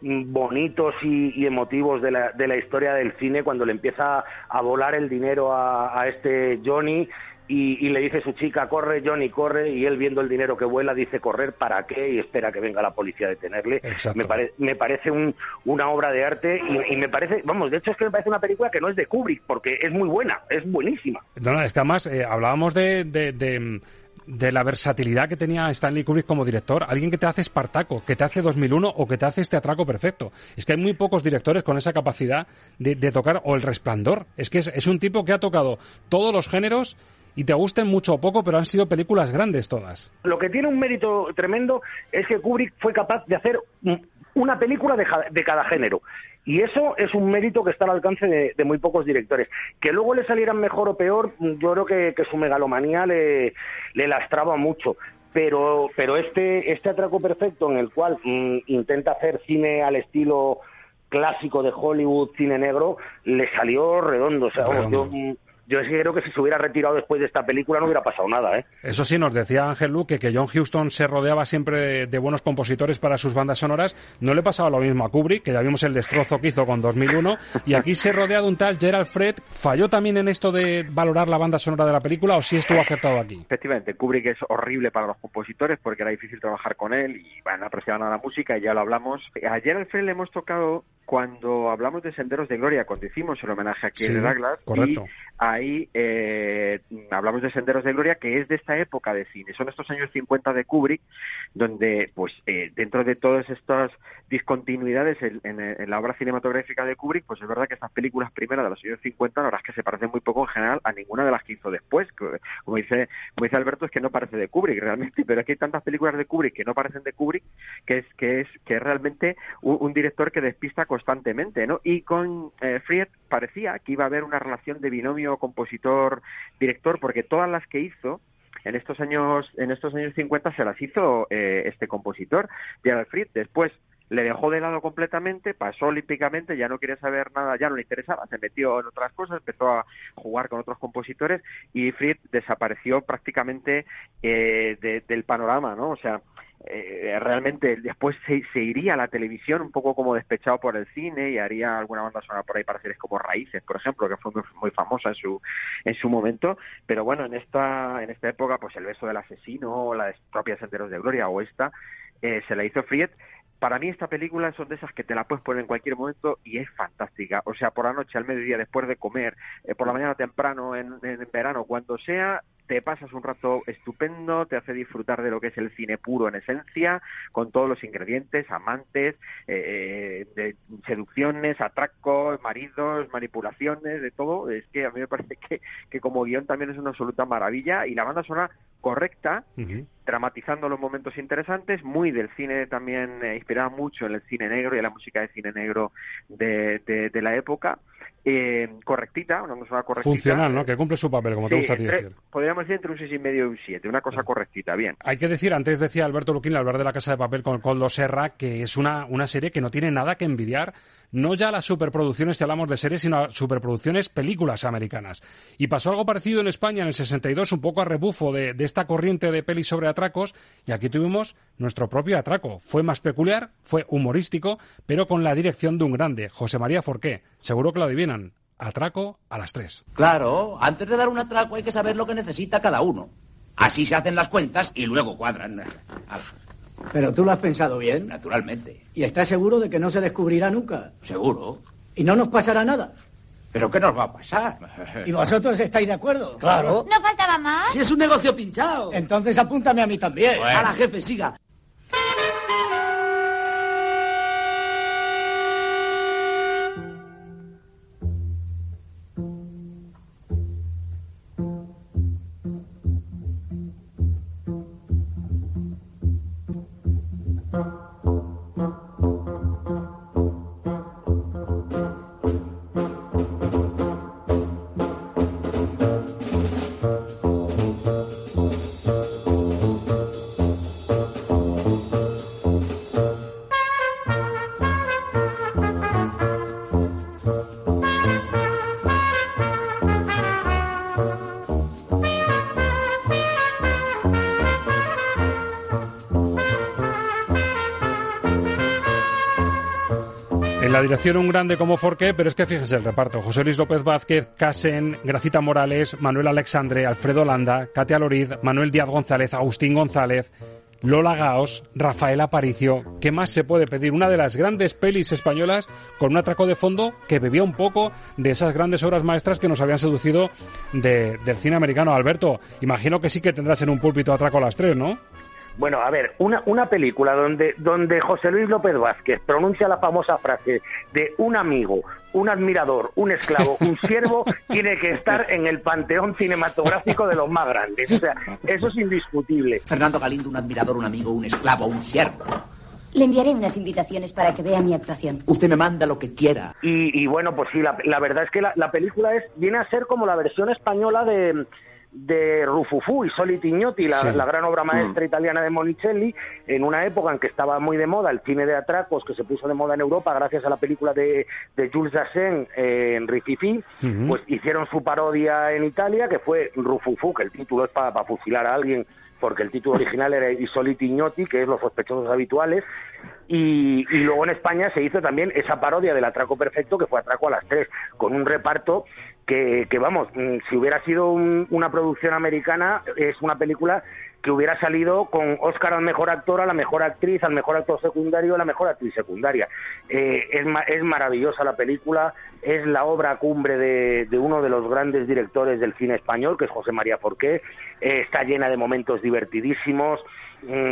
S6: bonitos y, y emotivos de la, de la, historia del cine cuando le empieza a volar el dinero a, a este Johnny y, y, le dice su chica, corre Johnny, corre, y él viendo el dinero que vuela dice, correr para qué, y espera que venga la policía a detenerle. Me, pare, me, parece un, una obra de arte y, y, me parece, vamos, de hecho es que me parece una película que no es de Kubrick, porque es muy buena, es buenísima.
S1: No, no, es que además eh, hablábamos de, de, de de la versatilidad que tenía Stanley Kubrick como director. Alguien que te hace Espartaco, que te hace 2001 o que te hace este atraco perfecto. Es que hay muy pocos directores con esa capacidad de, de tocar, o El Resplandor. Es que es, es, un tipo que ha tocado todos los géneros y te gusten mucho o poco, pero han sido películas grandes todas.
S6: Lo que tiene un mérito tremendo es que Kubrick fue capaz de hacer una película de, de cada género. Y eso es un mérito que está al alcance de, de, muy pocos directores. Que luego le salieran mejor o peor, yo creo que, que su megalomanía le, le lastraba mucho pero pero este este atraco perfecto en el cual mmm, intenta hacer cine al estilo clásico de Hollywood cine negro le salió redondo o sea redondo. yo yo creo que si se hubiera retirado después de esta película no hubiera pasado nada. ¿eh?
S1: Eso sí, nos decía Ángel Luque que John Huston se rodeaba siempre de, de, buenos compositores para sus bandas sonoras. No le pasaba lo mismo a Kubrick, que ya vimos el destrozo que hizo con 2001. Y aquí se rodea de un tal Gerald Fred. ¿Falló también en esto de valorar la banda sonora de la película o sí estuvo acertado aquí?
S18: Efectivamente, Kubrick es horrible para los compositores porque era difícil trabajar con él y bueno, no apreciaban nada la música y ya lo hablamos. A Gerald Fred le hemos tocado cuando hablamos de Senderos de Gloria, cuando hicimos el homenaje a Kirk sí, Douglas,
S1: correcto.
S18: y ahí eh, hablamos de Senderos de Gloria, que es de esta época de cine. Son estos años 50 de Kubrick, donde, pues, eh, dentro de todas estas discontinuidades en, la obra cinematográfica de Kubrick, pues es verdad que estas películas primeras de los años 50, la verdad es que se parecen muy poco en general a ninguna de las que hizo después. Como dice, como dice Alberto, es que no parece de Kubrick realmente, pero es que hay tantas películas de Kubrick que no parecen de Kubrick, que es, que es, que es realmente un, un director que despista constantemente, ¿no? Y con eh, Fried parecía que iba a haber una relación de binomio compositor-director, porque todas las que hizo en estos años en estos años 50 se las hizo eh, este compositor, Gerald Fried. Después le dejó de lado completamente, pasó olímpicamente, ya no quería saber nada, ya no le interesaba, se metió en otras cosas, empezó a jugar con otros compositores y Fried desapareció prácticamente eh, de, del panorama, ¿no? O sea, eh, realmente después se, se, iría a la televisión un poco como despechado por el cine y haría alguna banda sonora por ahí para series como Raíces, por ejemplo, que fue muy, muy, famosa en su en su momento, pero bueno, en esta en esta época pues El beso del asesino o la de propia Senderos de Gloria o esta eh, se la hizo Fried para mí esta película son de esas que te la puedes poner en cualquier momento y es fantástica. O sea, por la noche, al mediodía, después de comer, eh, por la mañana temprano, en, en, verano, cuando sea, te pasas un rato estupendo, te hace disfrutar de lo que es el cine puro en esencia, con todos los ingredientes, amantes, eh, de seducciones, atracos, maridos, manipulaciones, de todo. Es que a mí me parece que, que como guion también es una absoluta maravilla y la banda sonora correcta, uh -huh. dramatizando los momentos interesantes, muy del cine también, eh, inspirada mucho en el cine negro y en la música de cine negro de, de, de la época. Eh, correctita, una cosa correctita.
S1: Funcional, ¿no? Que cumple su papel, como
S18: sí,
S1: te gusta a ti decir.
S18: Podríamos decir entre un 6,5 y un 7, una cosa correctita, bien.
S1: Hay que decir, antes decía Alberto Luquín, al hablar de la Casa de Papel con Coldo Serra, que es una, una serie que no tiene nada que envidiar, no ya las superproducciones, si hablamos de series, sino a superproducciones películas americanas. Y pasó algo parecido en España en el 62, un poco a rebufo de, esta corriente de pelis sobre atracos, y aquí tuvimos nuestro propio atraco. Fue más peculiar, fue humorístico, pero con la dirección de un grande, José María Forqué. Seguro que lo adivinan. Atraco a las tres.
S23: Claro, antes de dar un atraco hay que saber lo que necesita cada uno. Así se hacen las cuentas y luego cuadran.
S24: Pero tú lo has pensado bien.
S23: Naturalmente.
S24: ¿Y estás seguro de que no se descubrirá nunca?
S23: Seguro.
S24: ¿Y no nos pasará nada?
S23: ¿Pero qué nos va a pasar?
S24: ¿Y vosotros estáis de acuerdo?
S23: Claro.
S25: ¿No faltaba más?
S24: Si es un negocio pinchado. Entonces apúntame a mí también.
S23: Bueno.
S24: A la jefe, siga.
S1: La dirección un grande como Forqué, pero es que fíjese el reparto. José Luis López Vázquez, Casen, Gracita Morales, Manuel Alexandre, Alfredo Landa, Katia Loriz, Manuel Díaz González, Agustín González, Lola Gaos, Rafael Aparicio. ¿Qué más se puede pedir? Una de las grandes pelis españolas con un atraco de fondo que bebía un poco de esas grandes obras maestras que nos habían seducido de- del cine americano. Alberto, imagino que sí que tendrás en un púlpito atraco a las tres, ¿no?
S6: Bueno, a ver, una, una película donde, donde José Luis López Vázquez pronuncia la famosa frase de un amigo, un admirador, un esclavo, un siervo, tiene que estar en el panteón cinematográfico de los más grandes. O sea, eso es indiscutible.
S23: Fernando Galindo, un admirador, un amigo, un esclavo, un siervo.
S25: Le enviaré unas invitaciones para que vea mi actuación.
S23: Usted me manda lo que quiera.
S6: Y, y bueno, pues sí, la, la verdad es que la, la película es viene a ser como la versión española de de Rufufú y Soli Tignotti, la,
S26: Sí.
S6: la gran obra maestra italiana de Monicelli, en una época en que estaba muy de moda el cine de atracos, que se puso de moda en Europa gracias a la película de, de Jules Dassin eh, en Rififi, pues hicieron su parodia en Italia, que fue Rufufú, que el título es para fusilar a alguien, porque el título original era I Soli Tignotti, que es Los sospechosos habituales, y, y luego en España se hizo también esa parodia del atraco perfecto, que fue Atraco a las tres, con un reparto que, que vamos, mm, si hubiera sido un- una producción americana, es una película que hubiera salido con Oscar al mejor actor, a la mejor actriz, al mejor actor secundario, a la mejor actriz secundaria. Eh, es, es maravillosa la película, es la obra cumbre de, de uno de los grandes directores del cine español, que es José María Forqué, Eh, está llena de momentos divertidísimos,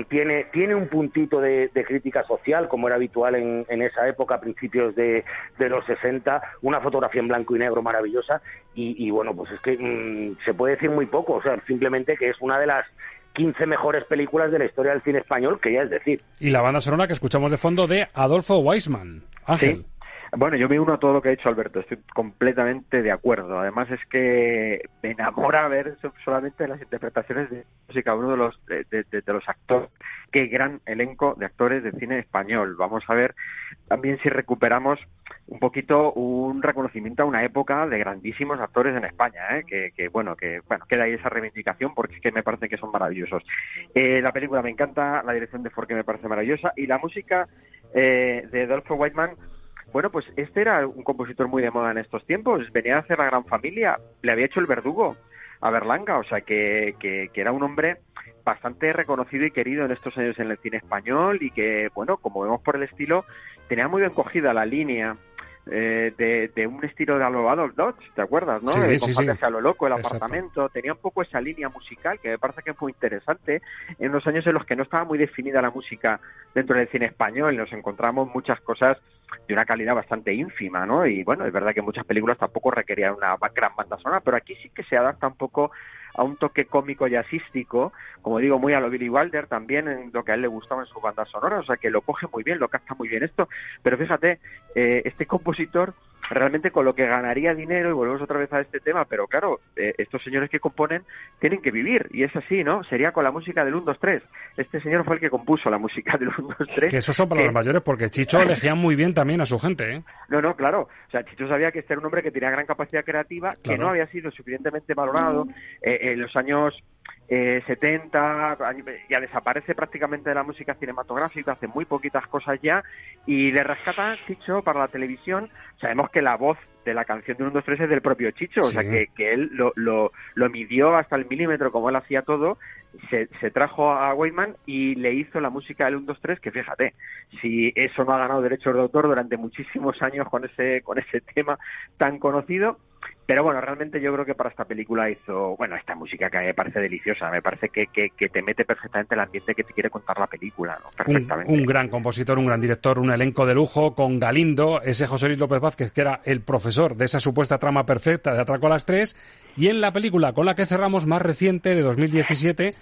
S6: tiene, tiene un puntito de, de crítica social, como era habitual en, en esa época, a principios de, de los 60, una fotografía en blanco y negro maravillosa, y, y bueno, pues es que mm, se puede decir muy poco, o sea, simplemente que es una de las 15 mejores películas de la historia del cine español, que ya es decir.
S1: Y la banda sonora que escuchamos de fondo de Adolfo Weisman. Ángel.
S18: Bueno, yo me uno a todo lo que ha dicho Alberto, estoy completamente de acuerdo. Además es que me enamora ver so- solamente las interpretaciones de música uno de los de, de- los actores. Qué gran elenco de actores de cine español. Vamos a ver también si recuperamos un poquito un reconocimiento a una época de grandísimos actores en España, ¿eh? que, que, bueno, que bueno, queda ahí esa reivindicación porque es que me parece que son maravillosos. Eh, la película me encanta, la dirección de Forqué me parece maravillosa y la música eh, de Adolfo Whiteman bueno, pues este era un compositor muy de moda en estos tiempos. Venía a hacer la gran familia. Le había hecho el verdugo a Berlanga. O sea, que, que, que era un hombre bastante reconocido y querido en estos años en el cine español y que, bueno, como vemos por el estilo, tenía muy bien cogida la línea eh, de, de un estilo de Allo Adolf Dodge, ¿te acuerdas, no?
S1: Sí,
S18: de
S1: sí,
S18: a lo loco, el
S1: Exacto.
S18: apartamento. Tenía un poco esa línea musical que me parece que muy interesante en unos años en los que no estaba muy definida la música dentro del cine español. Nos encontramos muchas cosas de una calidad bastante ínfima, ¿no? Y bueno, es verdad que muchas películas tampoco requerían una gran banda sonora, pero aquí sí que se adapta un poco a un toque cómico y asístico, como digo, muy a lo Billy Wilder también, en lo que a él le gustaba en su banda sonora, o sea que lo coge muy bien, lo capta muy bien esto, pero fíjate, eh, este compositor realmente con lo que ganaría dinero, y volvemos otra vez a este tema, pero claro, eh, estos señores que componen tienen que vivir, y es así, ¿no? Sería con la música del 1, 2, 3. Este señor fue el que compuso la música del 1, 2, 3.
S1: Que esos son palabras mayores porque Chicho elegía muy bien también a su gente, ¿eh?
S18: No, no, claro. O sea, Chicho sabía que este era un hombre que tenía gran capacidad creativa, que no había sido suficientemente valorado eh, en los años eh, 70, ya desaparece prácticamente de la música cinematográfica, hace muy poquitas cosas ya, y le rescata Chicho para la televisión. Sabemos que la voz de la canción de 1, 2, 3 es del propio Chicho, o sea que, que él lo, lo, lo midió hasta el milímetro como él hacía todo, se, se trajo a Wayman y le hizo la música del 1, 2, 3, que fíjate, si eso no ha ganado derechos de autor durante muchísimos años con ese, con ese tema tan conocido, pero bueno, realmente yo creo que para esta película hizo, bueno, esta música que a mí me parece deliciosa, me parece que, que, que te mete perfectamente el ambiente que te quiere contar la película, ¿no?
S1: Un,
S18: Perfectamente.
S1: un gran compositor, un gran director, un elenco de lujo con Galindo, ese José Luis López Vázquez que era el profesor de esa supuesta trama perfecta de Atraco a las tres y en la película con la que cerramos más reciente de 2017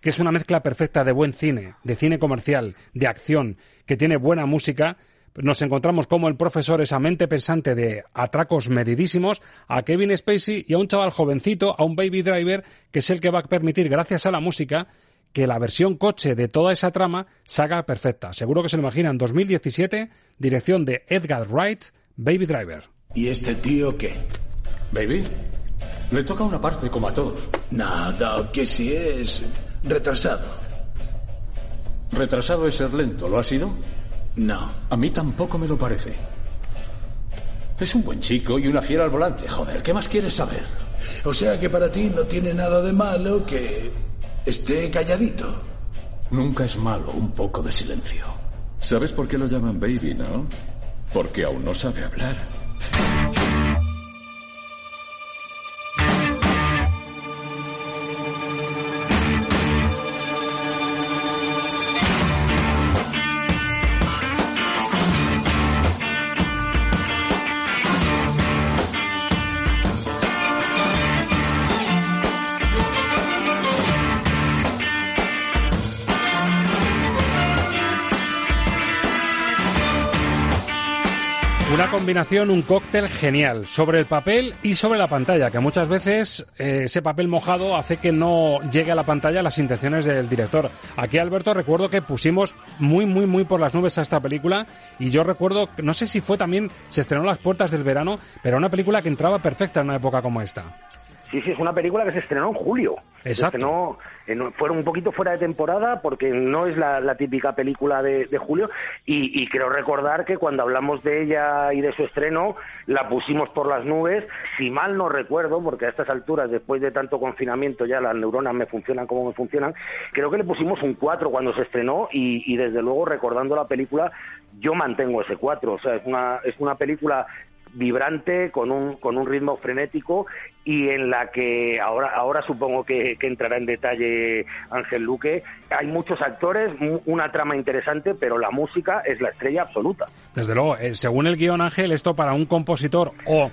S1: que es una mezcla perfecta de buen cine, de cine comercial, de acción, que tiene buena música. Nos encontramos como el profesor, esa mente pensante de atracos medidísimos, a Kevin Spacey y a un chaval jovencito, a un baby driver, que es el que va a permitir, gracias a la música, que la versión coche de toda esa trama salga perfecta. Seguro que se lo imaginan. 2017, dirección de Edgar Wright, Baby Driver.
S27: ¿Y este tío qué?
S28: ¿Baby? Le toca una parte como a todos.
S27: Nada, que si es retrasado.
S28: Retrasado es ser lento, ¿lo ha sido?
S27: No.
S28: A mí tampoco me lo parece. Es un buen chico y una fiera al volante. Joder, ¿qué más quieres saber?
S27: O sea que para ti no tiene nada de malo que esté calladito.
S28: Nunca es malo un poco de silencio.
S26: ¿Sabes por qué lo llaman baby, no? Porque aún no sabe hablar.
S1: Combinación, un cóctel genial sobre el papel y sobre la pantalla, que muchas veces eh, ese papel mojado hace que no llegue a la pantalla las intenciones del director. Aquí, Alberto, recuerdo que pusimos muy, muy, muy por las nubes a esta película y yo recuerdo, no sé si fue también, se estrenó las puertas del verano, pero una película que entraba perfecta en una época como esta.
S6: Sí, sí, es una película que se estrenó en julio.
S1: Exacto.
S6: en- fueron un poquito fuera de temporada porque no es la, la típica película de, de julio y, y creo recordar que cuando hablamos de ella y de su estreno la pusimos por las nubes. Si mal no recuerdo, porque a estas alturas, después de tanto confinamiento ya las neuronas me funcionan como me funcionan, creo que le pusimos un 4 cuando se estrenó y, y desde luego recordando la película yo mantengo ese 4. O sea, es una, es una película vibrante, con un, con un ritmo frenético y en la que ahora, ahora supongo que, que entrará en detalle Ángel Luque. Hay muchos actores, una trama interesante, pero la música es la estrella absoluta.
S1: Desde luego, eh, según el guion Ángel, esto para un compositor o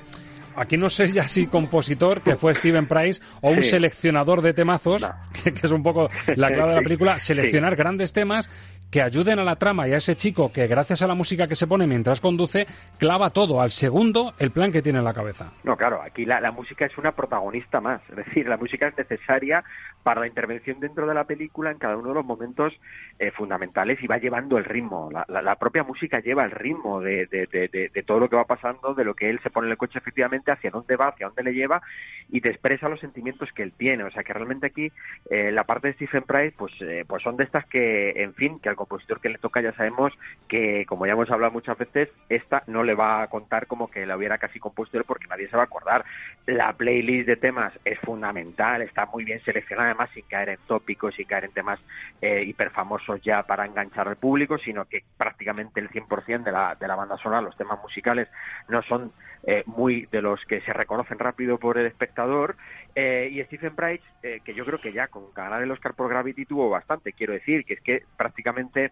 S1: aquí no sé ya si compositor, que fue Steven Price, o un
S18: Sí.
S1: seleccionador de temazos, que, que es un poco la clave de la película,
S18: sí.
S1: seleccionar grandes temas que ayuden a la trama y a ese chico que gracias a la música que se pone mientras conduce, clava todo al segundo el plan que tiene en la cabeza.
S18: No, claro, aquí la, la música es una protagonista más, es decir, la música es necesaria para la intervención dentro de la película en cada uno de los momentos eh, fundamentales y va llevando el ritmo. La, la- propia música lleva el ritmo de, de- de- de- de todo lo que va pasando, de lo que él se pone en el coche efectivamente, hacia dónde va, hacia dónde le lleva y te expresa los sentimientos que él tiene. O sea que realmente aquí eh, la parte de Stephen Price pues, eh, pues son de estas que, en fin, que al compositor que le toca ya sabemos que, como ya hemos hablado muchas veces, esta no le va a contar como que la hubiera casi compuesto él porque nadie se va a acordar. La playlist de temas es fundamental, está muy bien seleccionada además sin caer en tópicos, sin caer en temas eh, hiperfamosos ya para enganchar al público, sino que prácticamente el 100% de la, de la banda sonora, los temas musicales, no son eh, muy de los que se reconocen rápido por el espectador. Eh, y Stephen Price, eh, que yo creo que ya con ganar el Oscar por Gravity tuvo bastante, quiero decir, que es que prácticamente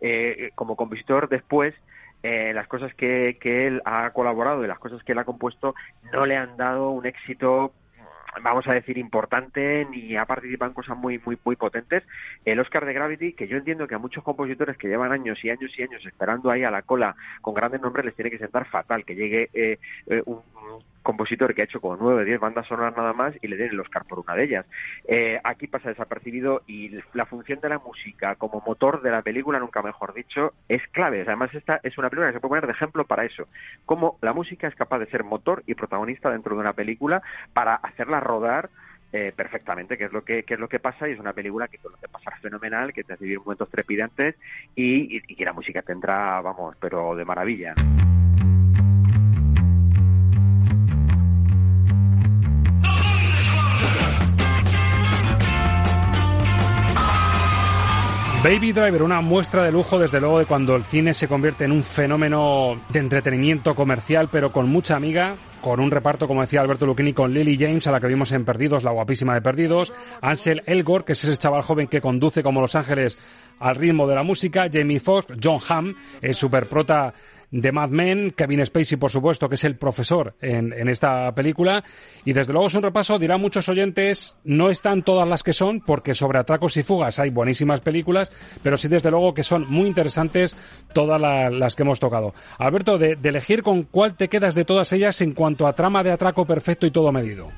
S18: eh, como compositor después eh, las cosas que, que él ha colaborado y las cosas que él ha compuesto no le han dado un éxito vamos a decir importante ni ha participado en cosas muy muy muy potentes el Oscar de Gravity que yo entiendo que a muchos compositores que llevan años y años y años esperando ahí a la cola con grandes nombres les tiene que sentar fatal que llegue eh, eh, un, un compositor que ha hecho como nueve diez bandas sonoras nada más y le den el Oscar por una de ellas. Eh, aquí pasa desapercibido y la función de la música como motor de la película, nunca mejor dicho, es clave. Además, esta es una película que se puede poner de ejemplo para eso. Cómo la música es capaz de ser motor y protagonista dentro de una película para hacerla rodar eh, perfectamente qué es lo que qué es lo que pasa y es una película que te lo hace pasar fenomenal, que te hace vivir momentos trepidantes y, y- que la música te entra, vamos, pero de maravilla.
S1: Baby Driver, una muestra de lujo desde luego de cuando el cine se convierte en un fenómeno de entretenimiento comercial, pero con mucha amiga, con un reparto, como decía Alberto Lucchini, con Lily James, a la que vimos en Perdidos, la guapísima de Perdidos, Ansel Elgort, que es ese chaval joven que conduce como Los Ángeles al ritmo de la música, Jamie Foxx, John Hamm, el superprota de Mad Men, Kevin Spacey, por supuesto, que es el profesor en, en esta película. Y desde luego es un repaso, dirán muchos oyentes, no están todas las que son, porque sobre atracos y fugas hay buenísimas películas, pero sí desde luego que son muy interesantes todas la- las que hemos tocado. Alberto, de, de elegir con cuál te quedas de todas ellas en cuanto a trama de atraco perfecto y todo medido.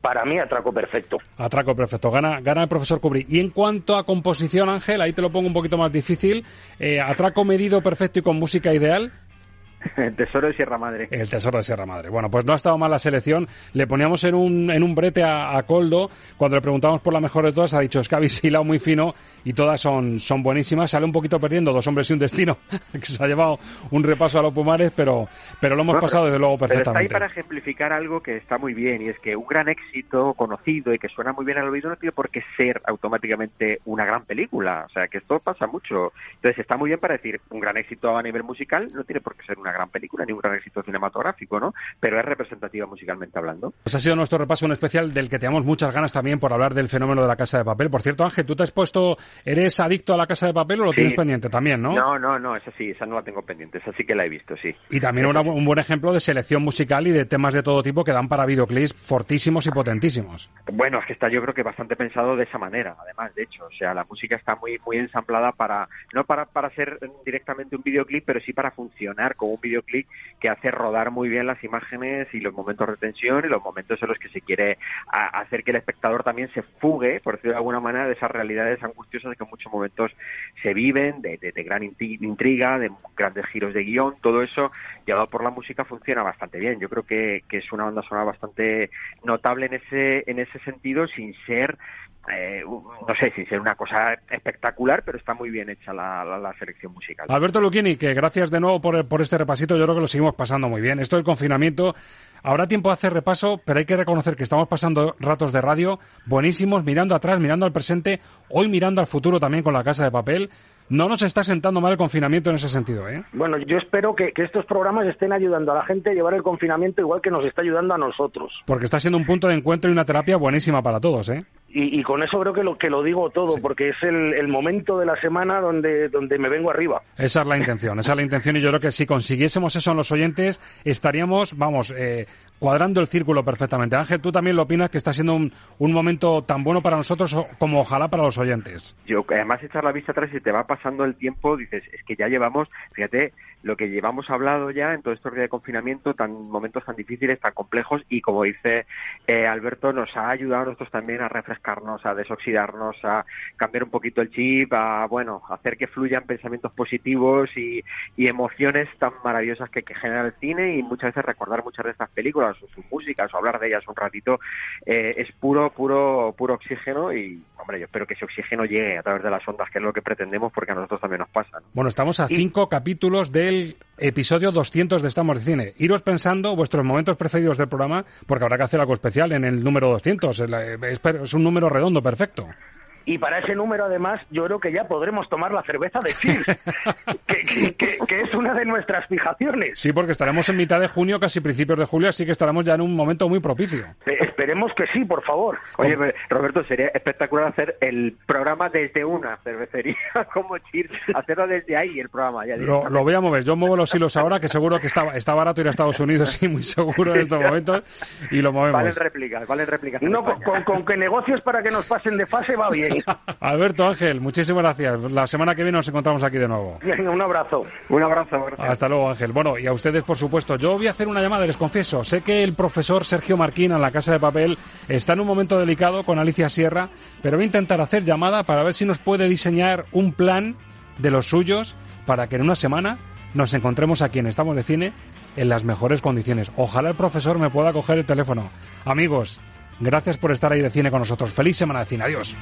S6: Para mí, atraco perfecto.
S1: Atraco perfecto, gana, gana el profesor Kubrick. Y en cuanto a composición, Ángel, ahí te lo pongo un poquito más difícil. Eh, atraco medido perfecto y con música ideal.
S18: Tesoro de Sierra Madre.
S1: El tesoro de Sierra Madre. Bueno, pues no ha estado mal la selección. Le poníamos en un, en un brete a, a Coldo. Cuando le preguntamos por la mejor de todas, ha dicho, es que habéis hilado muy fino y todas son, son buenísimas. Sale un poquito perdiendo Dos hombres y un destino, que se ha llevado un repaso a los Pumares, pero, pero lo hemos
S18: Bueno,
S1: pasado desde luego
S18: Pero está ahí
S1: perfectamente.
S18: para ejemplificar algo que está muy bien y es que un gran éxito conocido y que suena muy bien al oído no tiene por qué ser automáticamente una gran película. O sea, que esto pasa mucho. Entonces está muy bien para decir un gran éxito a nivel musical no tiene por qué ser una gran película ni un gran éxito cinematográfico, ¿no? Pero es representativa musicalmente hablando.
S1: Pues ha sido nuestro repaso un especial del que teníamos muchas ganas también por hablar del fenómeno de la Casa de Papel. Por cierto, Ángel, ¿tú te has puesto, eres adicto a la Casa de Papel o lo
S18: Sí.
S1: tienes pendiente también, no?
S18: No, no, no, esa sí, esa no la tengo pendiente, esa sí que la he visto, sí.
S1: Y también una- un buen ejemplo de selección musical y de temas de todo tipo que dan para videoclips fortísimos y potentísimos.
S18: Bueno, es que está yo creo que bastante pensado de esa manera, además, de hecho, o sea, la música está muy muy ensamblada para no para para ser directamente un videoclip, pero sí para funcionar como un videoclip que hace rodar muy bien las imágenes y los momentos de tensión y los momentos en los que se quiere hacer que el espectador también se fugue, por decirlo de alguna manera, de esas realidades angustiosas que en muchos momentos se viven, de, gran intriga, de grandes giros de guion, todo eso llevado por la música funciona bastante bien. Yo creo que, es una banda sonora bastante notable en ese, en ese sentido, sin ser, eh, no sé, sin ser una cosa espectacular, pero está muy bien hecha la, selección musical.
S1: Alberto Lucchini, que gracias de nuevo por, por este repasito, yo creo que lo seguimos pasando muy bien. Esto del confinamiento, habrá tiempo de hacer repaso, pero hay que reconocer que estamos pasando ratos de radio buenísimos, mirando atrás, mirando al presente, hoy mirando al futuro también con la Casa de Papel. No nos está sentando mal el confinamiento en ese sentido, ¿eh?
S6: Bueno, yo espero que, que estos programas estén ayudando a la gente a llevar el confinamiento igual que nos está ayudando a nosotros.
S1: Porque está siendo un punto de encuentro y una terapia buenísima para todos, ¿eh?
S6: Y, y con eso creo que lo, que lo digo todo, porque es el, el momento de la semana donde, donde me vengo arriba.
S1: Esa es la intención, esa es la intención y yo creo que si consiguiésemos eso en los oyentes estaríamos, vamos, eh, cuadrando el círculo perfectamente. Ángel, tú también lo opinas que está siendo un, un momento tan bueno para nosotros como ojalá para los oyentes.
S18: Yo, además, echar la vista atrás y te va pasando el tiempo, dices, es que ya llevamos, fíjate, lo que llevamos hablado ya en todo estos días de confinamiento, tan momentos tan difíciles, tan complejos, y como dice eh, Alberto, nos ha ayudado a nosotros también a refrescarnos, a desoxidarnos, a cambiar un poquito el chip, a, bueno, hacer que fluyan pensamientos positivos y, y emociones tan maravillosas que genera el cine y muchas veces recordar muchas de estas películas o sus músicas o hablar de ellas un ratito eh, es puro, puro, puro oxígeno y, hombre, yo espero que ese oxígeno llegue a través de las ondas, que es lo que pretendemos porque a nosotros también nos pasa. ¿no?
S1: Bueno, estamos a cinco capítulos del episodio 200 de Estamos de Cine. Iros pensando vuestros momentos preferidos del programa, porque habrá que hacer algo especial en el número 200. Es, la- es- es un número redondo, perfecto.
S6: Y para ese número, además, yo creo que ya podremos tomar la cerveza de Cheers, que, que- que- que es una de nuestras fijaciones.
S1: Sí, porque estaremos en mitad de junio, casi principios de julio, así que estaremos ya en un momento muy propicio.
S6: Eh, Esperemos que sí, por favor.
S18: Oye, Roberto, sería espectacular hacer el programa desde una cervecería como Cheers, hacerlo desde ahí el programa. Ya
S1: Lo, lo voy a mover. Yo muevo los hilos ahora, que seguro que está, está barato ir a Estados Unidos, sí, muy seguro en estos momentos, y lo movemos.
S18: Valen réplicas, valen réplicas.
S6: No, con, con- con que negocios para que nos pasen de fase va bien.
S1: Alberto Ángel, muchísimas gracias. La semana que viene nos encontramos aquí de nuevo.
S6: Venga, un abrazo.
S18: Un abrazo. gracias.
S1: Hasta luego, Ángel. Bueno, y a ustedes, por supuesto. Yo voy a hacer una llamada, les confieso. Sé que el profesor Sergio Marquín en la Casa de Papel está en un momento delicado con Alicia Sierra, pero voy a intentar hacer llamada para ver si nos puede diseñar un plan de los suyos para que en una semana nos encontremos aquí en Estamos de Cine en las mejores condiciones. Ojalá el profesor me pueda coger el teléfono. Amigos, Gracias por estar ahí de cine con nosotros. Feliz semana de cine. Adiós.